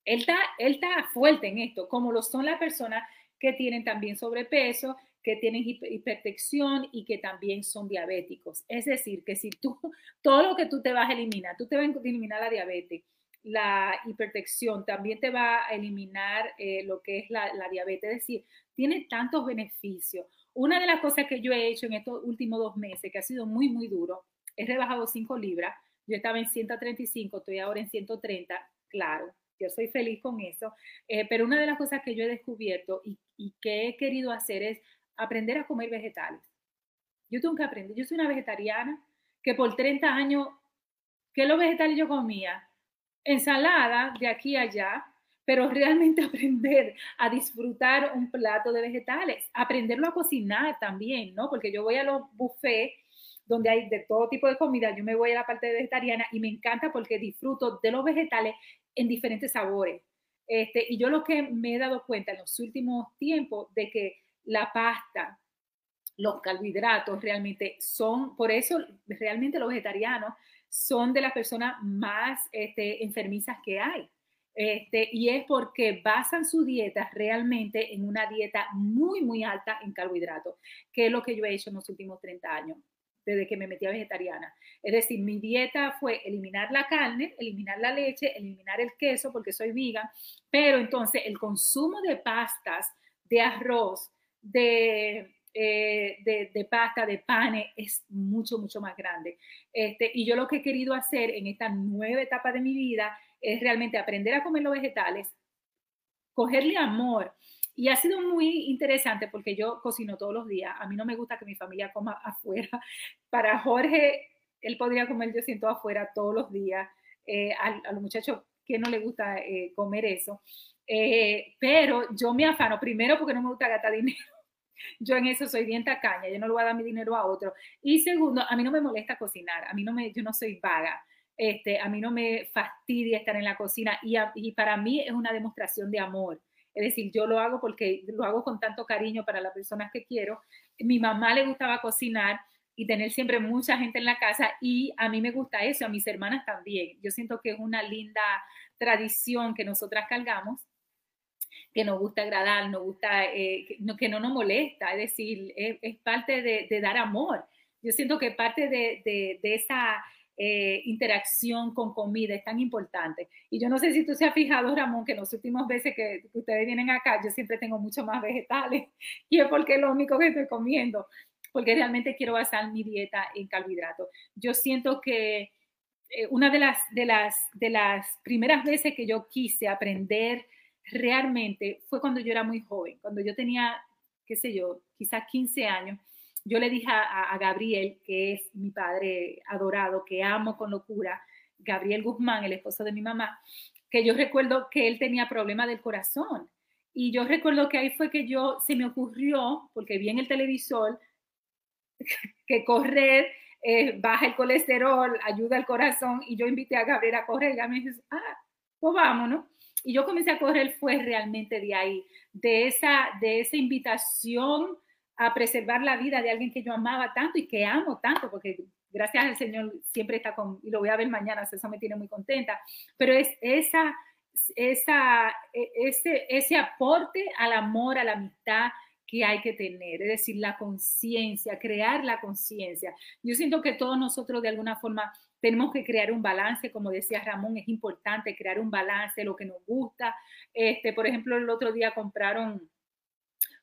Él está, él está fuerte en esto, como lo son las personas que tienen también sobrepeso, que tienen hipertensión y que también son diabéticos. Es decir, que si tú, todo lo que tú te vas a eliminar, tú te vas a eliminar la diabetes, la hipertensión, también te va a eliminar eh, lo que es la, diabetes. Es decir, tiene tantos beneficios. Una de las cosas que yo he hecho en estos últimos dos meses, que ha sido muy, muy duro, he rebajado 5 libras. Yo estaba en 135, estoy ahora en 130, claro, yo soy feliz con eso. Eh, pero una de las cosas que yo he descubierto y, que he querido hacer es aprender a comer vegetales. Yo tengo que aprender, yo soy una vegetariana que por 30 años, ¿qué es lo vegetales yo comía? Ensalada de aquí a allá, pero realmente aprender a disfrutar un plato de vegetales, aprenderlo a cocinar también, ¿no? Porque yo voy a los buffets donde hay de todo tipo de comida, yo me voy a la parte vegetariana y me encanta porque disfruto de los vegetales en diferentes sabores. Este, y yo lo que me he dado cuenta en los últimos tiempos de que la pasta, los carbohidratos realmente son, por eso realmente los vegetarianos son de las personas más este, enfermizas que hay. Este, y es porque basan su dieta realmente en una dieta muy, muy alta en carbohidratos, que es lo que yo he hecho en los últimos 30 años, desde que me metí a vegetariana. Es decir, mi dieta fue eliminar la carne, eliminar la leche, eliminar el queso, porque soy vegan, pero entonces el consumo de pastas, de arroz, de, eh, de, pasta, de panes, es mucho, mucho más grande. Este, y yo lo que he querido hacer en esta nueva etapa de mi vida es realmente aprender a comer los vegetales, cogerle amor. Y ha sido muy interesante porque yo cocino todos los días. A mí no me gusta que mi familia coma afuera. Para Jorge, él podría comer, yo siento, afuera todos los días. Eh, a, los muchachos que no le gusta eh, comer eso. Eh, pero yo me afano, primero porque no me gusta gastar dinero. Yo en eso soy bien tacaña, yo no le voy a dar mi dinero a otro. Y segundo, a mí no me molesta cocinar, a mí no me, yo no soy vaga. Este, a mí no me fastidia estar en la cocina y, para mí es una demostración de amor. Es decir, yo lo hago porque lo hago con tanto cariño para las personas que quiero. Mi mamá le gustaba cocinar y tener siempre mucha gente en la casa y a mí me gusta eso, a mis hermanas también. Yo siento que es una linda tradición que nosotras cargamos que nos gusta agradar, nos gusta, eh, que, no, nos molesta, es decir, es, parte de, dar amor. Yo siento que parte de, esa eh, interacción con comida es tan importante. Y yo no sé si tú se has fijado, Ramón, que en las últimas veces que, que ustedes vienen acá, yo siempre tengo mucho más vegetales y es porque es lo único que estoy comiendo, porque realmente quiero basar mi dieta en carbohidratos. Yo siento que eh, una de las, de, las, de las primeras veces que yo quise aprender realmente fue cuando yo era muy joven, cuando yo tenía, qué sé yo, quizás 15 años yo le dije a, Gabriel, que es mi padre adorado, que amo con locura, Gabriel Guzmán, el esposo de mi mamá, que yo recuerdo que él tenía problemas del corazón. Y yo recuerdo que ahí fue que yo, se me ocurrió, porque vi en el televisor, que correr eh, baja el colesterol, ayuda al corazón, y yo invité a Gabriel a correr, y ya me dice, ah, pues vámonos. Y yo comencé a correr, fue realmente de ahí, de esa, de esa invitación a preservar la vida de alguien que yo amaba tanto y que amo tanto, porque gracias al Señor siempre está con, y lo voy a ver mañana, eso me tiene muy contenta, pero es esa, esa, e, ese, ese aporte al amor, a la amistad que hay que tener, es decir, la conciencia, crear la conciencia. Yo siento que todos nosotros de alguna forma tenemos que crear un balance, como decía Ramón, es importante crear un balance, lo que nos gusta. Este, por ejemplo, el otro día compraron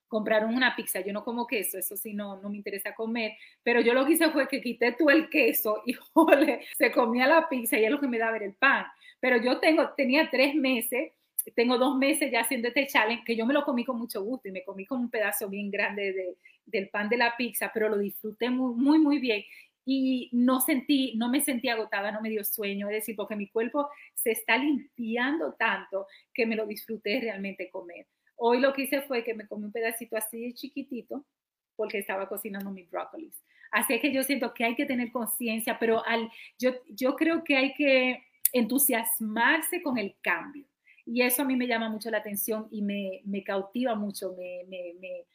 compraron una pizza, yo no como queso, eso sí no, no me interesa comer, pero yo lo que hice fue que quité todo el queso y jole, se comía la pizza y es lo que me da ver el pan. Pero yo tengo, tenía tres meses, tengo dos meses ya haciendo este challenge, que yo me lo comí con mucho gusto y me comí con un pedazo bien grande de, del pan de la pizza, pero lo disfruté muy, muy, muy bien y no sentí, no me sentí agotada, no me dio sueño, es decir, porque mi cuerpo se está limpiando tanto que me lo disfruté realmente comer. Hoy lo que hice fue que me comí un pedacito así de chiquitito porque estaba cocinando mis brócolis. Así que yo siento que hay que tener conciencia, pero al, yo, yo creo que hay que entusiasmarse con el cambio. Y eso a mí me llama mucho la atención y me, me cautiva mucho, me, me,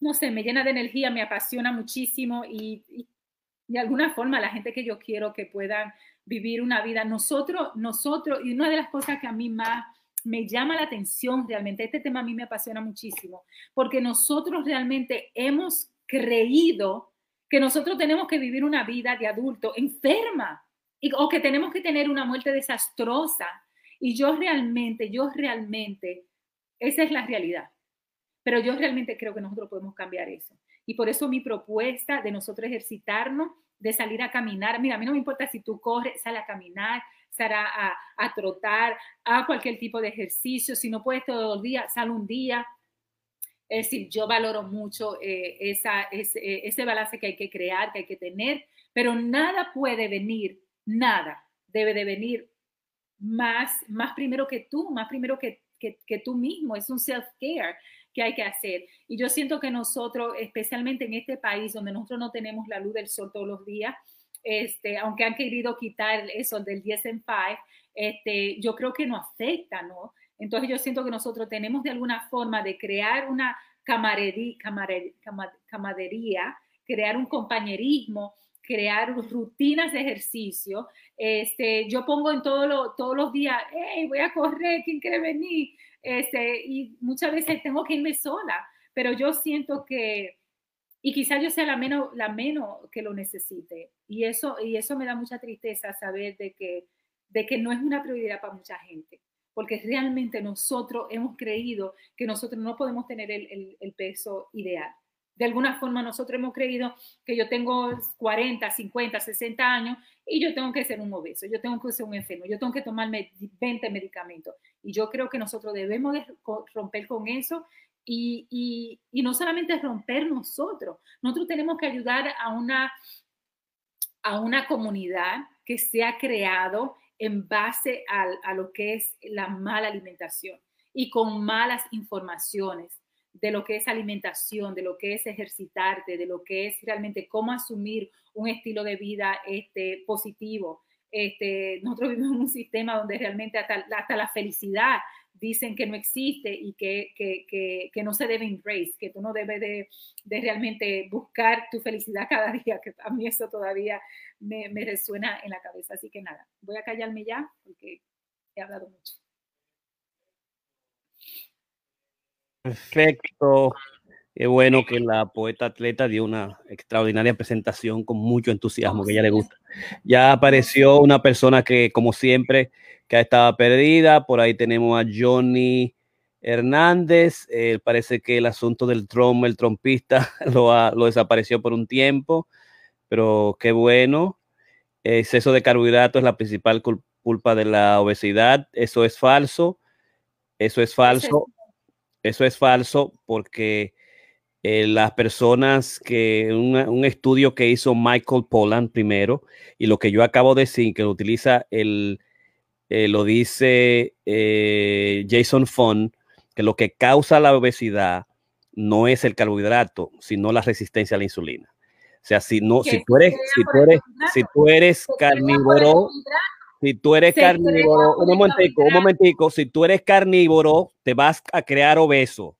no sé, me llena de energía, me apasiona muchísimo y, y, de alguna forma la gente que yo quiero que puedan vivir una vida, nosotros, nosotros, y una de las cosas que a mí más me llama la atención realmente, este tema a mí me apasiona muchísimo, porque nosotros realmente hemos creído que nosotros tenemos que vivir una vida de adulto enferma o que tenemos que tener una muerte desastrosa. Y yo realmente, yo realmente, esa es la realidad. Pero yo realmente creo que nosotros podemos cambiar eso. Y por eso mi propuesta de nosotros ejercitarnos, de salir a caminar, mira, a mí no me importa si tú corres, sal a caminar, sal a, a trotar, a cualquier tipo de ejercicio, si no puedes todos los días, sal un día, es decir, yo valoro mucho eh, esa, ese, eh, ese, balance que hay que crear, que hay que tener, pero nada puede venir, nada debe de venir más, más primero que tú, más primero que, que, que tú mismo. Es un self-care que hay que hacer. Y yo siento que nosotros, especialmente en este país donde nosotros no tenemos la luz del sol todos los días, este, aunque han querido quitar eso del 10 en 5, este, yo creo que no afecta, ¿no? Entonces yo siento que nosotros tenemos de alguna forma de crear una camarería, camadería, crear un compañerismo, crear rutinas de ejercicio. Este, yo pongo en todo lo, todos los días, hey, voy a correr, ¿quién quiere venir? Este, y muchas veces tengo que irme sola, pero yo siento que, y quizás yo sea la menos, la menos que lo necesite. Y eso, y eso me da mucha tristeza saber de que, de que no es una prioridad para mucha gente porque realmente nosotros hemos creído que nosotros no podemos tener el, peso ideal. De alguna forma nosotros hemos creído que yo tengo 40, 50, 60 años y yo tengo que ser un obeso, yo tengo que ser un enfermo, yo tengo que tomarme 20 medicamentos. Y yo creo que nosotros debemos de romper con eso y, y, y no solamente romper nosotros, nosotros tenemos que ayudar a una, a una comunidad que se ha creado en base a, lo que es la mala alimentación y con malas informaciones de lo que es alimentación, de lo que es ejercitarte, de lo que es realmente cómo asumir un estilo de vida este, positivo. Este, nosotros vivimos en un sistema donde realmente hasta, hasta la felicidad dicen que no existe y que, que, que, no se debe embrace, que tú no debes de, de, realmente buscar tu felicidad cada día, que a mí eso todavía me, me resuena en la cabeza. Así que nada, voy a callarme ya porque he hablado mucho.
Perfecto. Qué bueno que la poeta atleta dio una extraordinaria presentación con mucho entusiasmo, que ella le gusta. Ya apareció una persona que, como siempre, que estaba perdida. Por ahí tenemos a Johnny Hernández. Eh, parece que el asunto del trom, el trompista, lo, lo desapareció por un tiempo, pero qué bueno. Exceso de carbohidratos es la principal culpa de la obesidad. Eso es falso. Eso es falso. Eso es falso porque eh, las personas que un estudio que hizo Michael Pollan primero y lo que yo acabo de decir que utiliza el eh, lo dice eh, Jason Fon, que lo que causa la obesidad no es el carbohidrato, sino la resistencia a la insulina. O sea, si no, si tú eres, si tú eres, si tú eres carnívoro, si tú eres carnívoro, un momentico, un momentico, si tú eres carnívoro, te vas a crear obeso.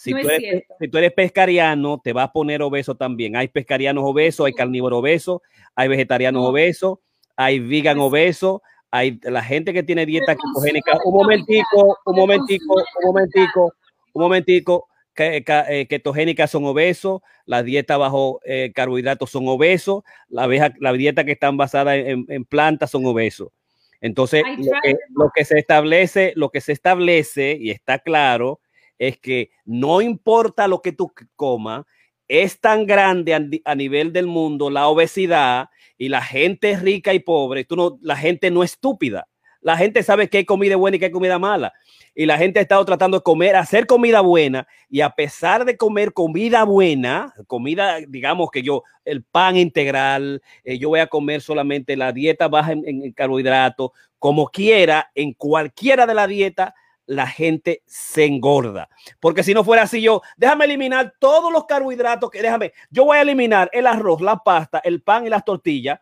Si, tú eres, si tú eres pescariano, te vas a poner obeso también. Hay pescarianos obesos, hay carnívoros obesos, hay vegetarianos obesos, hay vegan obesos, hay la gente que tiene dieta ketogénica, un momentico, un momentico, un momentico, un momentico, que, ketogénicas son obesos, las dietas bajo eh, carbohidratos son obesos, la, la dieta que están basadas en, en, plantas son obesos. Entonces, lo que, lo que, se establece, lo que se establece y está claro es que no importa lo que tú comas, es tan grande a, nivel del mundo la obesidad y la gente rica y pobre, tú no, la gente no estúpida. La gente sabe que hay comida buena y que hay comida mala. Y la gente ha estado tratando de comer, hacer comida buena. Y a pesar de comer comida buena, comida, digamos que yo, el pan integral, eh, yo voy a comer solamente la dieta baja en, en carbohidratos, como quiera, en cualquiera de la dieta, la gente se engorda. Porque si no fuera así, yo, déjame eliminar todos los carbohidratos que déjame, yo voy a eliminar el arroz, la pasta, el pan y las tortillas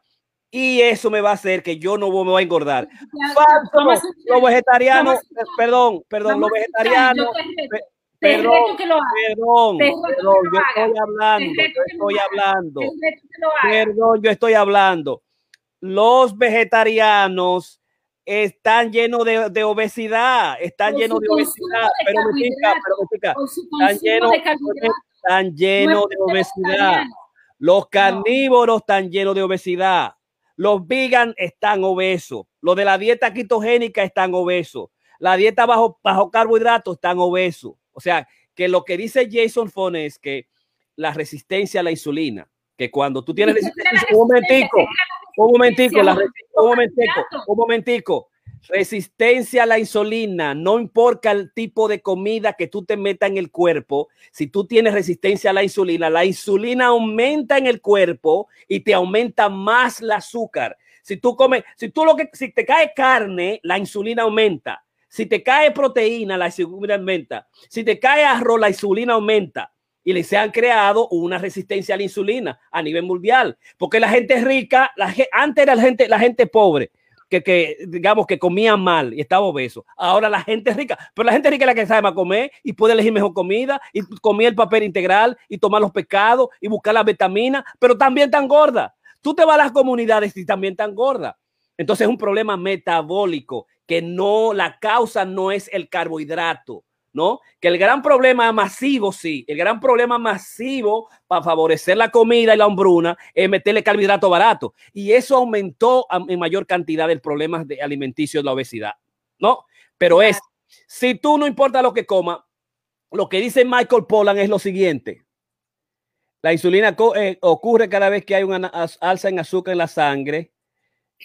y eso me va a hacer que yo no me voy a engordar. Falso, los vegetarianos, perdón, perdón, los vegetarianos, perdón, perdón, perdón, yo estoy hablando, yo estoy hablando, perdón, yo estoy hablando. Los vegetarianos están llenos de, de obesidad, están llenos de obesidad, pero me pica, pero me pica, están llenos, están llenos de obesidad. Los carnívoros están llenos de obesidad. Los vegan están obesos. Los de la dieta quitogénica están obesos. La dieta bajo, bajo carbohidratos están obesos. O sea, que lo que dice Jason Fone es que la resistencia a la insulina, que cuando tú tienes resistencia, un momentico, un momentico, un momentico, un momentico, Resistencia a la insulina, no importa el tipo de comida que tú te metas en el cuerpo, si tú tienes resistencia a la insulina, la insulina aumenta en el cuerpo y te aumenta más el azúcar. Si tú comes, si tú lo que, si te cae carne, la insulina aumenta. Si te cae proteína, la insulina aumenta. Si te cae arroz, la insulina aumenta. Y se han creado una resistencia a la insulina a nivel mundial. Porque la gente rica, antes era la gente, la gente pobre que, digamos, que comían mal y estaba obeso. Ahora la gente rica, pero la gente rica es la que sabe más comer y puede elegir mejor comida y comer el papel integral y tomar los pecados y buscar las vitaminas, pero también tan gorda. Tú te vas a las comunidades y también tan gorda. Entonces es un problema metabólico que no, la causa no es el carbohidrato, ¿no? Que el gran problema masivo, sí, el gran problema masivo para favorecer la comida y la hambruna es meterle carbohidrato barato. Y eso aumentó en mayor cantidad el problema de alimenticio de la obesidad, ¿no? Pero es, si tú no importa lo que coma, lo que dice Michael Pollan es lo siguiente. La insulina eh, ocurre cada vez que hay una alza en azúcar en la sangre.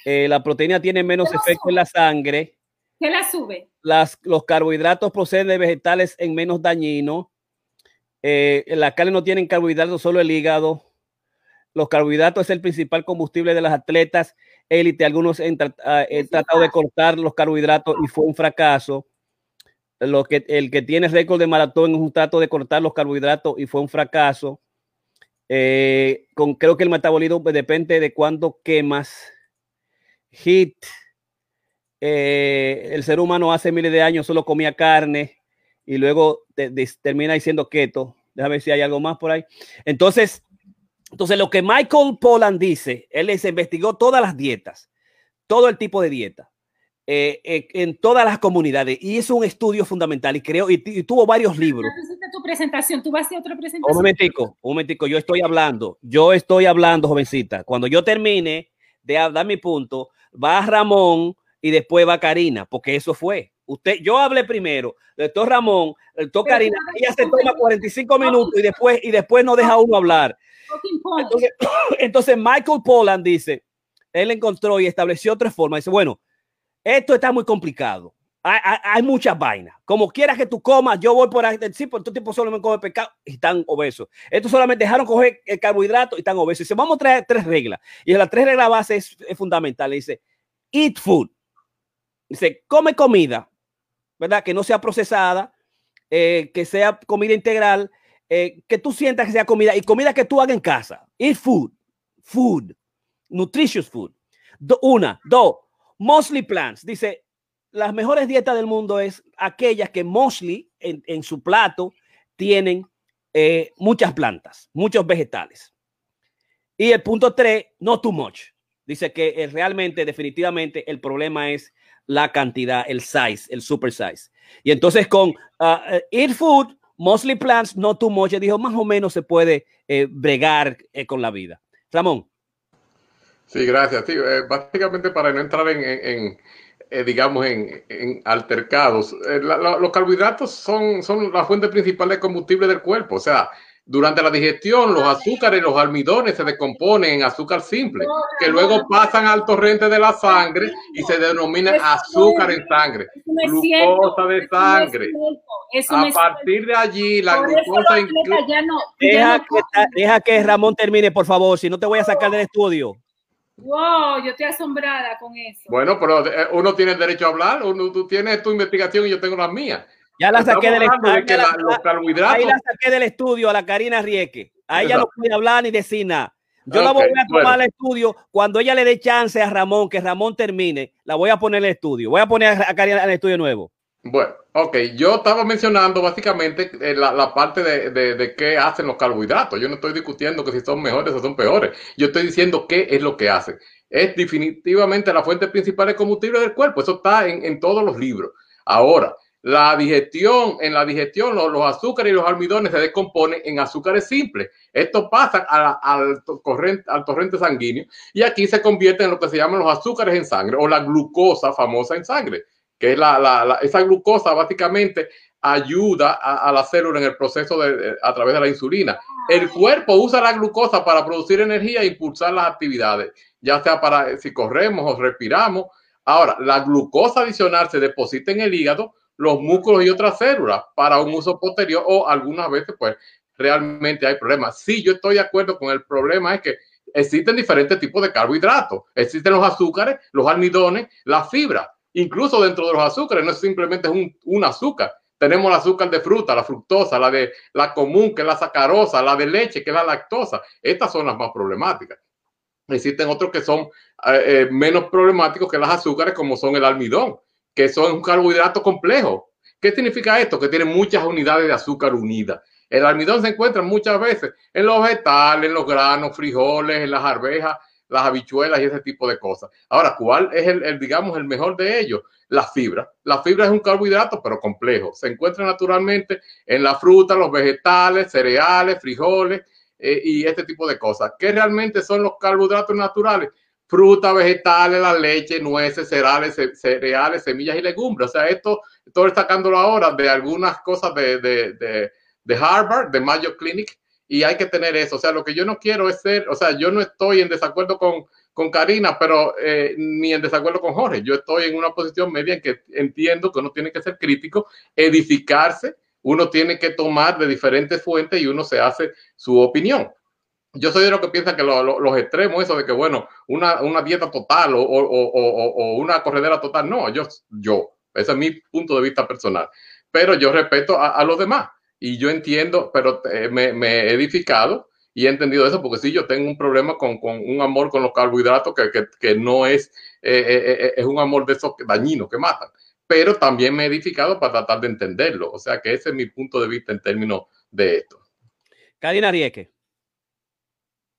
Eh, la proteína tiene menos efecto en la sangre.
¿Qué la sube?
Las, los carbohidratos proceden de vegetales en menos dañino. Eh, la carne no tienen carbohidratos, solo el hígado. Los carbohidratos es el principal combustible de las atletas élite. Algunos han, ah, tratado de cortar los carbohidratos y fue un fracaso. Lo que, el que tiene récord de maratón es un trato de cortar los carbohidratos y fue un fracaso. Eh, con, creo que el metabolismo depende de cuándo quemas. HIT eh, el ser humano hace miles de años solo comía carne y luego termina diciendo keto. Déjame ver si hay algo más por ahí. Entonces, entonces lo que Michael Pollan dice, él les investigó todas las dietas, todo el tipo de dieta. Eh, eh, en todas las comunidades y es un estudio fundamental y creo y, tuvo varios libros.
tu presentación, tú vas a otra presentación. Un
momentico, un momentico, yo estoy hablando, yo estoy hablando, jovencita. Cuando yo termine de dar mi punto, va Ramón y después va Karina, porque eso fue. Usted, yo hablé primero, doctor Ramón, el doctor Karina, ella se toma 45 minutos y después, y después no deja uno hablar. Entonces, Michael Pollan dice, él encontró y estableció tres formas. Dice, bueno, esto está muy complicado. Hay, muchas vainas. Como quieras que tú comas, yo voy por ahí. Sí, por tu tipo solo me come pescado y están obesos. Estos solamente dejaron coger el carbohidrato y están obesos. Dice, vamos a traer tres reglas. Y las tres reglas base es, es fundamental. Dice, eat food. Dice, come comida, ¿verdad? Que no sea procesada, eh, que sea comida integral, eh, que tú sientas que sea comida y comida que tú hagas en casa. Eat food, food, nutritious food. una, dos, mostly plants. Dice, las mejores dietas del mundo es aquellas que mostly en, su plato tienen eh, muchas plantas, muchos vegetales. Y el punto tres, no too much. Dice que realmente, definitivamente, el problema es la cantidad, el size, el super size. Y entonces con uh, Eat Food, Mostly Plants, Not Too Much, dijo más o menos se puede eh, bregar eh, con la vida. Ramón.
Sí, gracias. Sí, eh, básicamente para no entrar en, digamos, en, altercados, los carbohidratos son, son la fuente principal de combustible del cuerpo. O sea, durante la digestión, los azúcares, los almidones se descomponen en azúcar simple, que luego pasan al torrente de la sangre y se denomina azúcar en sangre, glucosa de sangre. A partir de allí, la glucosa
deja, que, Ramón termine, por favor, si no te voy a sacar del estudio.
Wow, yo estoy asombrada con eso.
Bueno, pero eh, uno tiene el derecho a hablar, uno, tú tienes tu investigación y yo tengo la mía.
Ya la saqué del estudio. Ahí la saqué del estudio a la Karina Rieke. Ahí ya no puede hablar ni decir nada. Yo la voy a tomar al estudio cuando ella le dé chance a Ramón, que Ramón termine. La voy a poner en el estudio. Voy a poner a Karina el estudio nuevo.
Bueno, ok, yo estaba mencionando básicamente eh, la, parte de, de, qué hacen los carbohidratos. Yo no estoy discutiendo que si son mejores o son peores. Yo estoy diciendo qué es lo que hacen. Es definitivamente la fuente principal de combustible del cuerpo. Eso está en, en todos los libros. Ahora, la digestión, en la digestión los, azúcares y los almidones se descomponen en azúcares simples. Esto pasa al, al torrente sanguíneo y aquí se convierte en lo que se llaman los azúcares en sangre o la glucosa famosa en sangre, que es la, esa glucosa básicamente ayuda a, la célula en el proceso de, a través de la insulina. El cuerpo usa la glucosa para producir energía e impulsar las actividades, ya sea para si corremos o respiramos. Ahora, la glucosa adicional se deposita en el hígado los músculos y otras células para un uso posterior o algunas veces pues realmente hay problemas. Sí, yo estoy de acuerdo con el problema es que existen diferentes tipos de carbohidratos. Existen los azúcares, los almidones, la fibra. Incluso dentro de los azúcares no es simplemente un, un azúcar. Tenemos el azúcar de fruta, la fructosa, la de la común, que es la sacarosa, la de leche, que es la lactosa. Estas son las más problemáticas. Existen otros que son eh, eh, menos problemáticos que las azúcares, como son el almidón que son un carbohidrato complejo. ¿Qué significa esto? Que tiene muchas unidades de azúcar unidas. El almidón se encuentra muchas veces en los vegetales, en los granos, frijoles, en las arvejas, las habichuelas y ese tipo de cosas. Ahora, ¿cuál es el, digamos, el mejor de ellos? La fibra. La fibra es un carbohidrato, pero complejo. Se encuentra naturalmente en la fruta, los vegetales, cereales, frijoles eh, y este tipo de cosas. ¿Qué realmente son los carbohidratos naturales? Fruta, vegetales, la leche, nueces, cereales, cereales, semillas y legumbres. O sea, esto estoy sacándolo ahora de algunas cosas de, de, de, Harvard, de Mayo Clinic, y hay que tener eso. O sea, lo que yo no quiero es ser, o sea, yo no estoy en desacuerdo con, con Karina, pero eh, ni en desacuerdo con Jorge. Yo estoy en una posición media en que entiendo que uno tiene que ser crítico, edificarse, uno tiene que tomar de diferentes fuentes y uno se hace su opinión yo soy de los que piensan que los extremos, eso de que, bueno, una, una dieta total o, o, o, o, una corredera total, no, yo, yo, ese es mi punto de vista personal. Pero yo respeto a, los demás y yo entiendo, pero eh, me, me, he edificado y he entendido eso porque sí, yo tengo un problema con, con un amor con los carbohidratos que, que, que no es, eh, eh, es un amor de esos dañinos que matan. Pero también me he edificado para tratar de entenderlo. O sea que ese es mi punto de vista en términos de esto.
Karina Rieke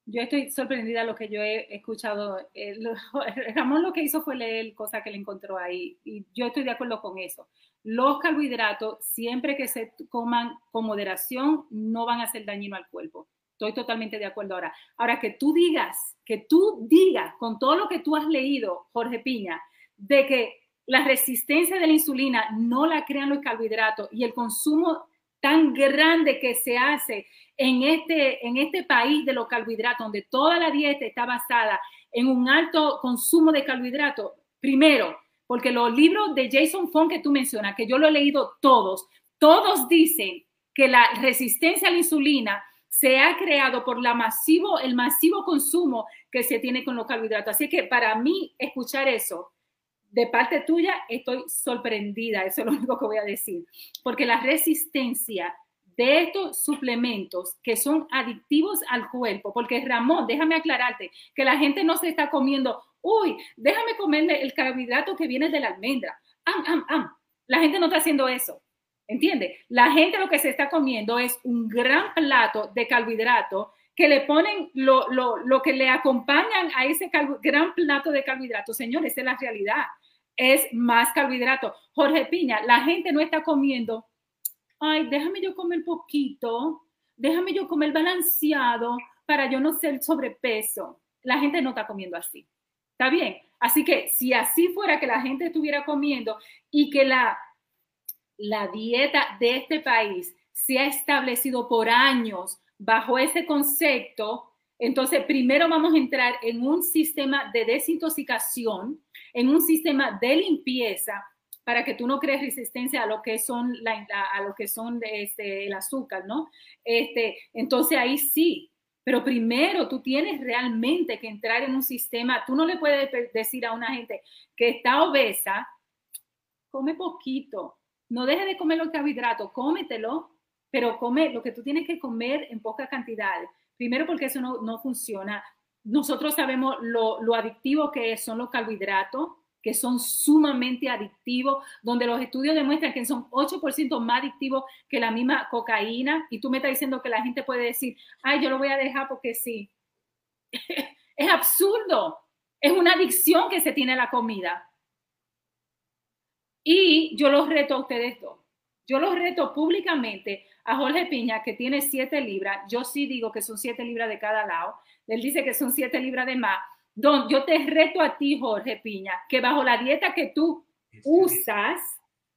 yo estoy sorprendida de lo que yo he escuchado. Eh, Ramón lo que hizo fue leer cosas que le encontró ahí y yo estoy de acuerdo con eso. Los carbohidratos, siempre que se coman con moderación, no van a ser dañino al cuerpo. Estoy totalmente de acuerdo ahora. Ahora que tú digas, que tú digas con todo lo que tú has leído, Jorge Piña, de que la resistencia de la insulina no la crean los carbohidratos y el consumo tan grande que se hace en este, en este país de los carbohidratos, donde toda la dieta está basada en un alto consumo de carbohidratos, primero, porque los libros de Jason Fong que tú mencionas, que yo lo he leído todos, todos dicen que la resistencia a la insulina se ha creado por el masivo consumo que se tiene con los carbohidratos. Así que para mí, escuchar eso de parte tuya estoy sorprendida, eso es lo único que voy a decir, porque la resistencia de estos suplementos que son adictivos al cuerpo, porque Ramón, déjame aclararte, que la gente no se está comiendo, uy, déjame comerme el carbohidrato que viene de la almendra. Am, am, am. La gente no está haciendo eso. ¿Entiende? La gente lo que se está comiendo es un gran plato de carbohidrato que le ponen lo, lo, lo que le acompañan a ese gran plato de carbohidrato. Señores, esa es la realidad es más carbohidrato. Jorge Piña, la gente no está comiendo, ay, déjame yo comer poquito, déjame yo comer balanceado para yo no ser sobrepeso. La gente no está comiendo así. ¿Está bien? Así que si así fuera que la gente estuviera comiendo y que la, la dieta de este país se ha establecido por años bajo ese concepto, entonces primero vamos a entrar en un sistema de desintoxicación en un sistema de limpieza para que tú no crees resistencia a lo que son la, a lo que son este, el azúcar, ¿no? Este, entonces ahí sí, pero primero tú tienes realmente que entrar en un sistema, tú no le puedes decir a una gente que está obesa, come poquito, no deje de comer los carbohidratos, cómetelo, pero come lo que tú tienes que comer en pocas cantidades. Primero porque eso no, no funciona nosotros sabemos lo, adictivo que son los carbohidratos, que son sumamente adictivos, donde los estudios demuestran que son 8% más adictivos que la misma cocaína, y tú me estás diciendo que la gente puede decir, ay, yo lo voy a dejar porque sí. es absurdo, es una adicción que se tiene la comida. Y yo los reto a ustedes dos. Yo los reto públicamente a Jorge Piña, que tiene 7 libras. Yo sí digo que son 7 libras de cada lado. Él dice que son 7 libras de más Don, yo te reto a ti, Jorge Piña, que bajo la dieta que tú usas,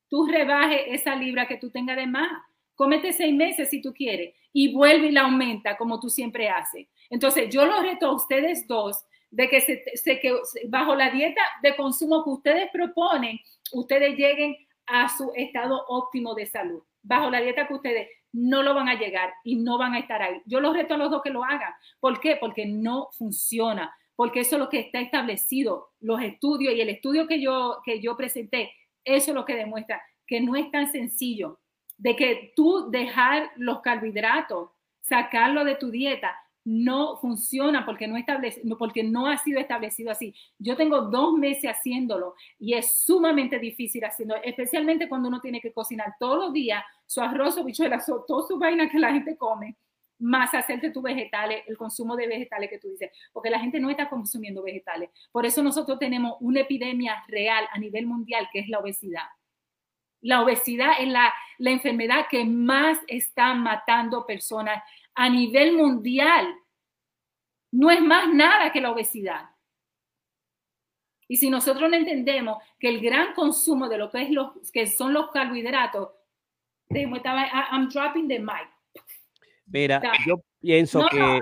tú rebajes esa libra que tú tengas de más. Cómete seis meses si tú quieres y vuelve y la aumenta como tú siempre haces. Entonces, yo los reto a ustedes dos de que, se, que bajo la dieta de consumo que ustedes proponen, ustedes lleguen a su estado óptimo de salud. Bajo la dieta que ustedes no lo van a llegar y no van a estar ahí. Yo los reto a los dos que lo hagan. ¿Por qué? Porque no funciona porque eso es lo que está establecido, los estudios y el estudio que yo, que yo presenté, eso es lo que demuestra que no es tan sencillo de que tú dejar los carbohidratos, sacarlo de tu dieta, no funciona porque no, establece, porque no ha sido establecido así. Yo tengo dos meses haciéndolo y es sumamente difícil haciéndolo, especialmente cuando uno tiene que cocinar todos los días su arroz, su bichuela, su, todas sus vainas que la gente come más hacerte tus vegetales, el consumo de vegetales que tú dices, porque la gente no está consumiendo vegetales. Por eso nosotros tenemos una epidemia real a nivel mundial que es la obesidad. La obesidad es la, la enfermedad que más está matando personas a nivel mundial. No es más nada que la obesidad. Y si nosotros no entendemos que el gran consumo de lo que, es los, que son los carbohidratos, I'm dropping the mic
Mira, yo pienso que.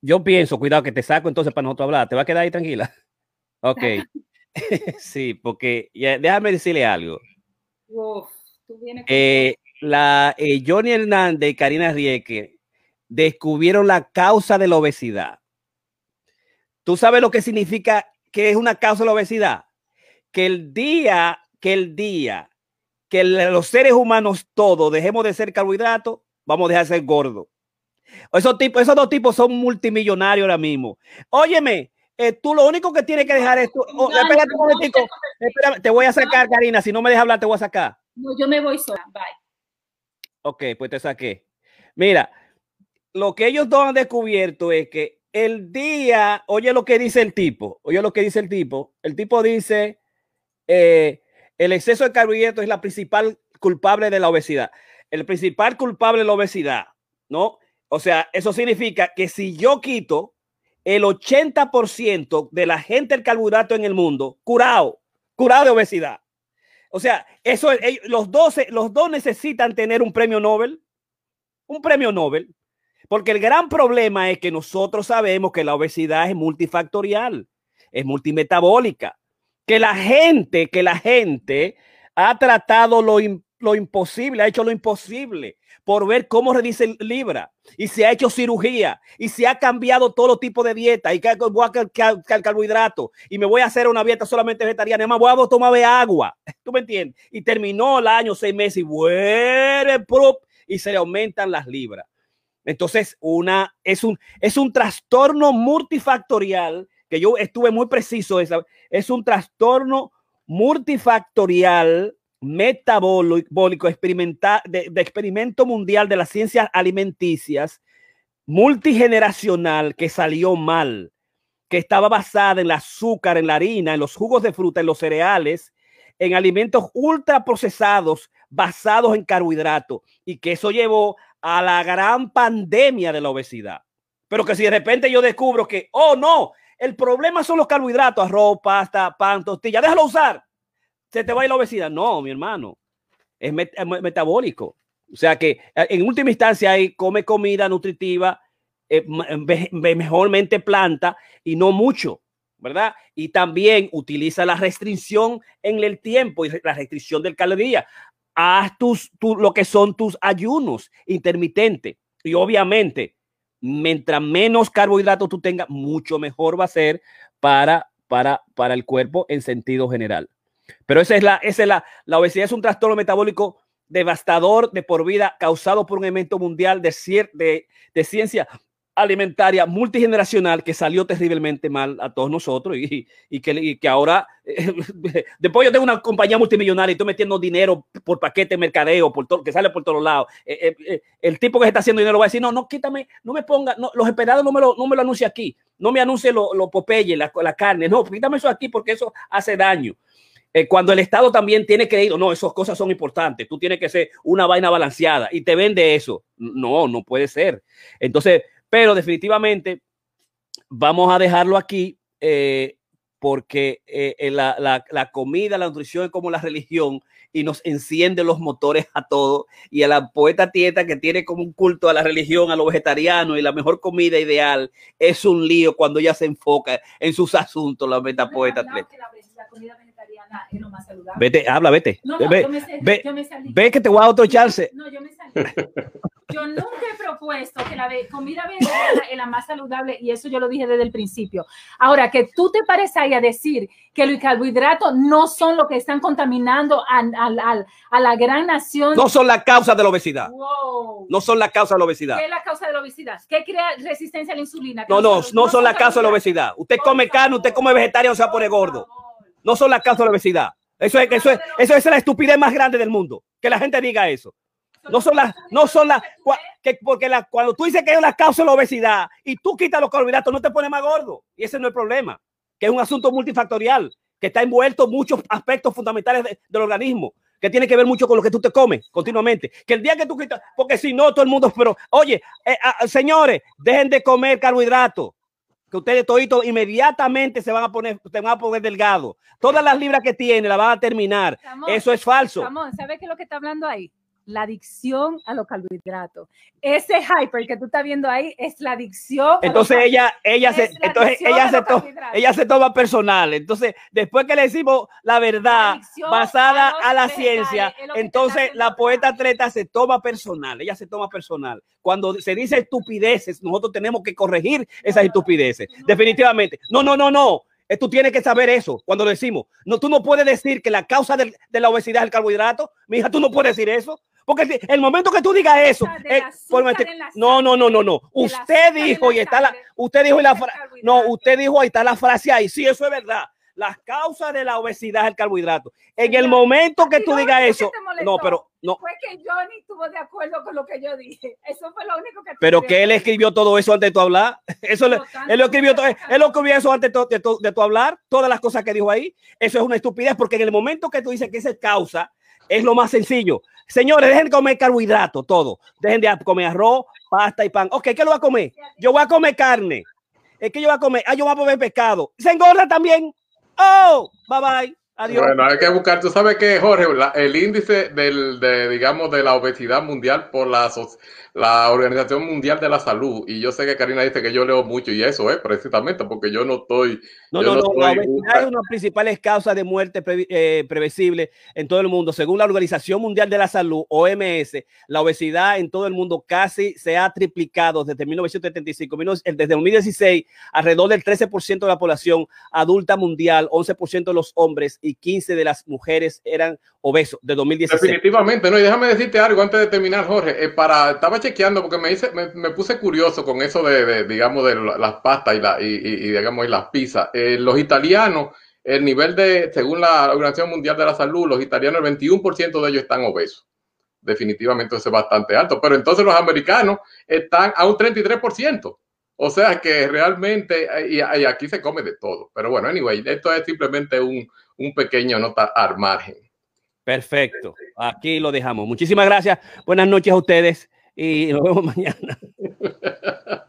yo pienso, cuidado, que te saco entonces para nosotros hablar. ¿Te va a quedar ahí tranquila? Ok. sí, porque déjame decirle algo. Eh, la eh, Johnny Hernández y Karina Rieke descubrieron la causa de la obesidad. ¿Tú sabes lo que significa que es una causa de la obesidad? Que el día, que el día que los seres humanos todos dejemos de ser carbohidratos, vamos a dejar de ser gordos. Esos, tipos, esos dos tipos son multimillonarios ahora mismo. Óyeme, eh, tú lo único que tienes que dejar es. Oh, espérate un momentico. te voy a sacar, Karina. Si no me dejas hablar, te voy a sacar.
No, yo me voy sola. Bye.
Ok, pues te saqué. Mira, lo que ellos dos han descubierto es que el día, oye lo que dice el tipo, oye lo que dice el tipo. El tipo dice: eh, el exceso de carbohidratos es la principal culpable de la obesidad el principal culpable es la obesidad, ¿no? O sea, eso significa que si yo quito el 80% de la gente del carbohidrato en el mundo, curado, curado de obesidad. O sea, eso los dos, los dos necesitan tener un premio Nobel, un premio Nobel, porque el gran problema es que nosotros sabemos que la obesidad es multifactorial, es multimetabólica, que la gente, que la gente ha tratado lo, lo imposible, ha hecho lo imposible por ver cómo redice Libra y se ha hecho cirugía y se ha cambiado todo tipo de dieta y que voy a carbohidrato y me voy a hacer una dieta solamente vegetariana, más voy a tomar agua, ¿tú me entiendes? Y terminó el año, seis meses y vuelve y se le aumentan las libras. Entonces, una, es, un, es un trastorno multifactorial que yo estuve muy preciso, es, es un trastorno multifactorial metabólico de, de experimento mundial de las ciencias alimenticias multigeneracional que salió mal, que estaba basada en el azúcar, en la harina, en los jugos de fruta, en los cereales, en alimentos ultraprocesados basados en carbohidratos y que eso llevó a la gran pandemia de la obesidad. Pero que si de repente yo descubro que, oh no, el problema son los carbohidratos, arroz, pasta, pan, tortilla, déjalo usar se te va a ir la obesidad. No, mi hermano, es, metabólico. O sea que eh, en última instancia hay come comida nutritiva, eh, mejormente planta y no mucho, ¿verdad? Y también utiliza la restricción en el tiempo y la restricción del caloría. Haz tus, lo que son tus ayunos intermitentes. Y obviamente, mientras menos carbohidratos tú tengas, mucho mejor va a ser para, para, para el cuerpo en sentido general. Pero esa es la, esa es la, la obesidad es un trastorno metabólico devastador de por vida causado por un evento mundial de, de, de ciencia alimentaria multigeneracional que salió terriblemente mal a todos nosotros y, que, que, ahora, después yo tengo una compañía multimillonaria y estoy metiendo dinero por paquete de mercadeo, por todo, que sale por todos lados. Eh, eh, eh, el tipo que está haciendo dinero va a decir, no, no, quítame, no me ponga, no, los esperados no me lo, no me lo anuncie aquí, no me anuncie los lo Popeye, la, la, carne, no, quítame eso aquí porque eso hace daño. Cuando el Estado también tiene que ir, no, esas cosas son importantes, tú tienes que ser una vaina balanceada y te vende eso. No, no puede ser. Entonces, pero definitivamente vamos a dejarlo aquí eh, porque eh, la, la, la, comida, la nutrición es como la religión y nos enciende los motores a todos. Y a la poeta Tieta que tiene como un culto a la religión, a lo vegetariano y la mejor comida ideal, es un lío cuando ella se enfoca en sus asuntos, la meta poeta. La, la comida es lo más saludable. Vete, habla, vete. No, no, ve, yo me, ve, yo me salí. ve que te voy a dar otro chance.
No, yo me salí. Yo nunca he propuesto que la comida vegetariana es la más saludable y eso yo lo dije desde el principio. Ahora, que tú te pares ahí a decir que los carbohidratos no son lo que están contaminando a, a, a, la gran nación.
No son la causa de la obesidad. Wow. No son la causa de la obesidad.
¿Qué es la causa de la obesidad? ¿Qué crea resistencia a la insulina?
No, no, no, no son la causa de la obesidad. Usted come carne, usted come vegetariano, se va a poner gordo. No son la causa de la obesidad. Eso es, eso es, eso es la estupidez más grande del mundo. Que la gente diga eso. No son las, no son las, que, porque cuando tú dices que es la causa de la obesidad y tú quitas los carbohidratos, no te pones más gordo. Y ese no es el problema, que es un asunto multifactorial, que está envuelto muchos aspectos fundamentales del organismo, que tiene que ver mucho con lo que tú te comes continuamente. Que el día que tú quitas, porque si no, todo el mundo, pero oye, eh, ah, señores, dejen de comer carbohidratos que ustedes toditos inmediatamente se van a poner, se van a poner delgado. Todas las libras que tiene las van a terminar. Eso es falso.
Ramón, ¿sabes qué es lo que está hablando ahí? La adicción a los carbohidratos. Ese hyper que tú estás viendo ahí es la adicción.
Entonces ella, ella se, entonces ella se, ella se toma personal. Entonces, después que le decimos la verdad basada a, la ciencia, entonces la poeta atleta se toma personal. Ella se toma personal. Cuando se dice estupideces, nosotros tenemos que corregir esas estupideces. Definitivamente. No, no, no, no. Eh, tú tienes que saber eso cuando lo decimos. No, tú no puedes decir que la causa de, de la obesidad es el carbohidrato. Mi hija, tú no puedes decir eso. Porque el momento que tú digas eso, eh, no, no, no, no, no. Usted dijo y está la, usted dijo y la no, usted dijo ahí está la frase ahí. Sí, eso es verdad. Las causas de la obesidad es el carbohidrato. En el momento que tú digas eso, no, pero no.
Fue que Johnny estuvo de acuerdo con lo que yo dije. Eso fue lo único que.
Pero que él escribió todo eso antes de tu hablar. Eso él lo escribió todo. Él lo escribió eso antes de tu, de tu hablar. Todas las cosas que dijo ahí. Eso es una estupidez porque en el momento que tú dices que esa es causa, es lo más sencillo. Señores, dejen de comer carbohidratos, todo. Dejen de comer arroz, pasta y pan. Ok, ¿qué lo va a comer? Yo voy a comer carne. Es que yo voy a comer. Ah, yo voy a comer pescado. Se engorda también. Oh, bye bye. Adiós.
Bueno, hay que buscar, tú sabes que, Jorge, el índice del, de, digamos, de la obesidad mundial por la, la Organización Mundial de la Salud, y yo sé que Karina dice que yo leo mucho, y eso es precisamente porque yo no estoy.
No, no, no, la obesidad es una de las principales causas de muerte eh, previsible en todo el mundo. Según la Organización Mundial de la Salud, OMS, la obesidad en todo el mundo casi se ha triplicado desde 1975. Desde 2016, alrededor del 13% de la población adulta mundial, 11% de los hombres y 15% de las mujeres eran obesos de 2016.
Definitivamente, no, y déjame decirte algo antes de terminar, Jorge. Eh, para, estaba chequeando porque me, hice, me, puse curioso con eso de, digamos, de las pastas y, digamos, y las pizzas. Eh, los italianos, el nivel de, según la Organización Mundial de la Salud, los italianos, el 21% de ellos están obesos. Definitivamente eso es bastante alto. Pero entonces los americanos están a un 33%. O sea que realmente, eh, y, aquí se come de todo. Pero bueno, anyway, esto es simplemente un, un pequeño nota al margen.
Perfecto. Aquí lo dejamos. Muchísimas gracias. Buenas noches a ustedes y nos vemos mañana.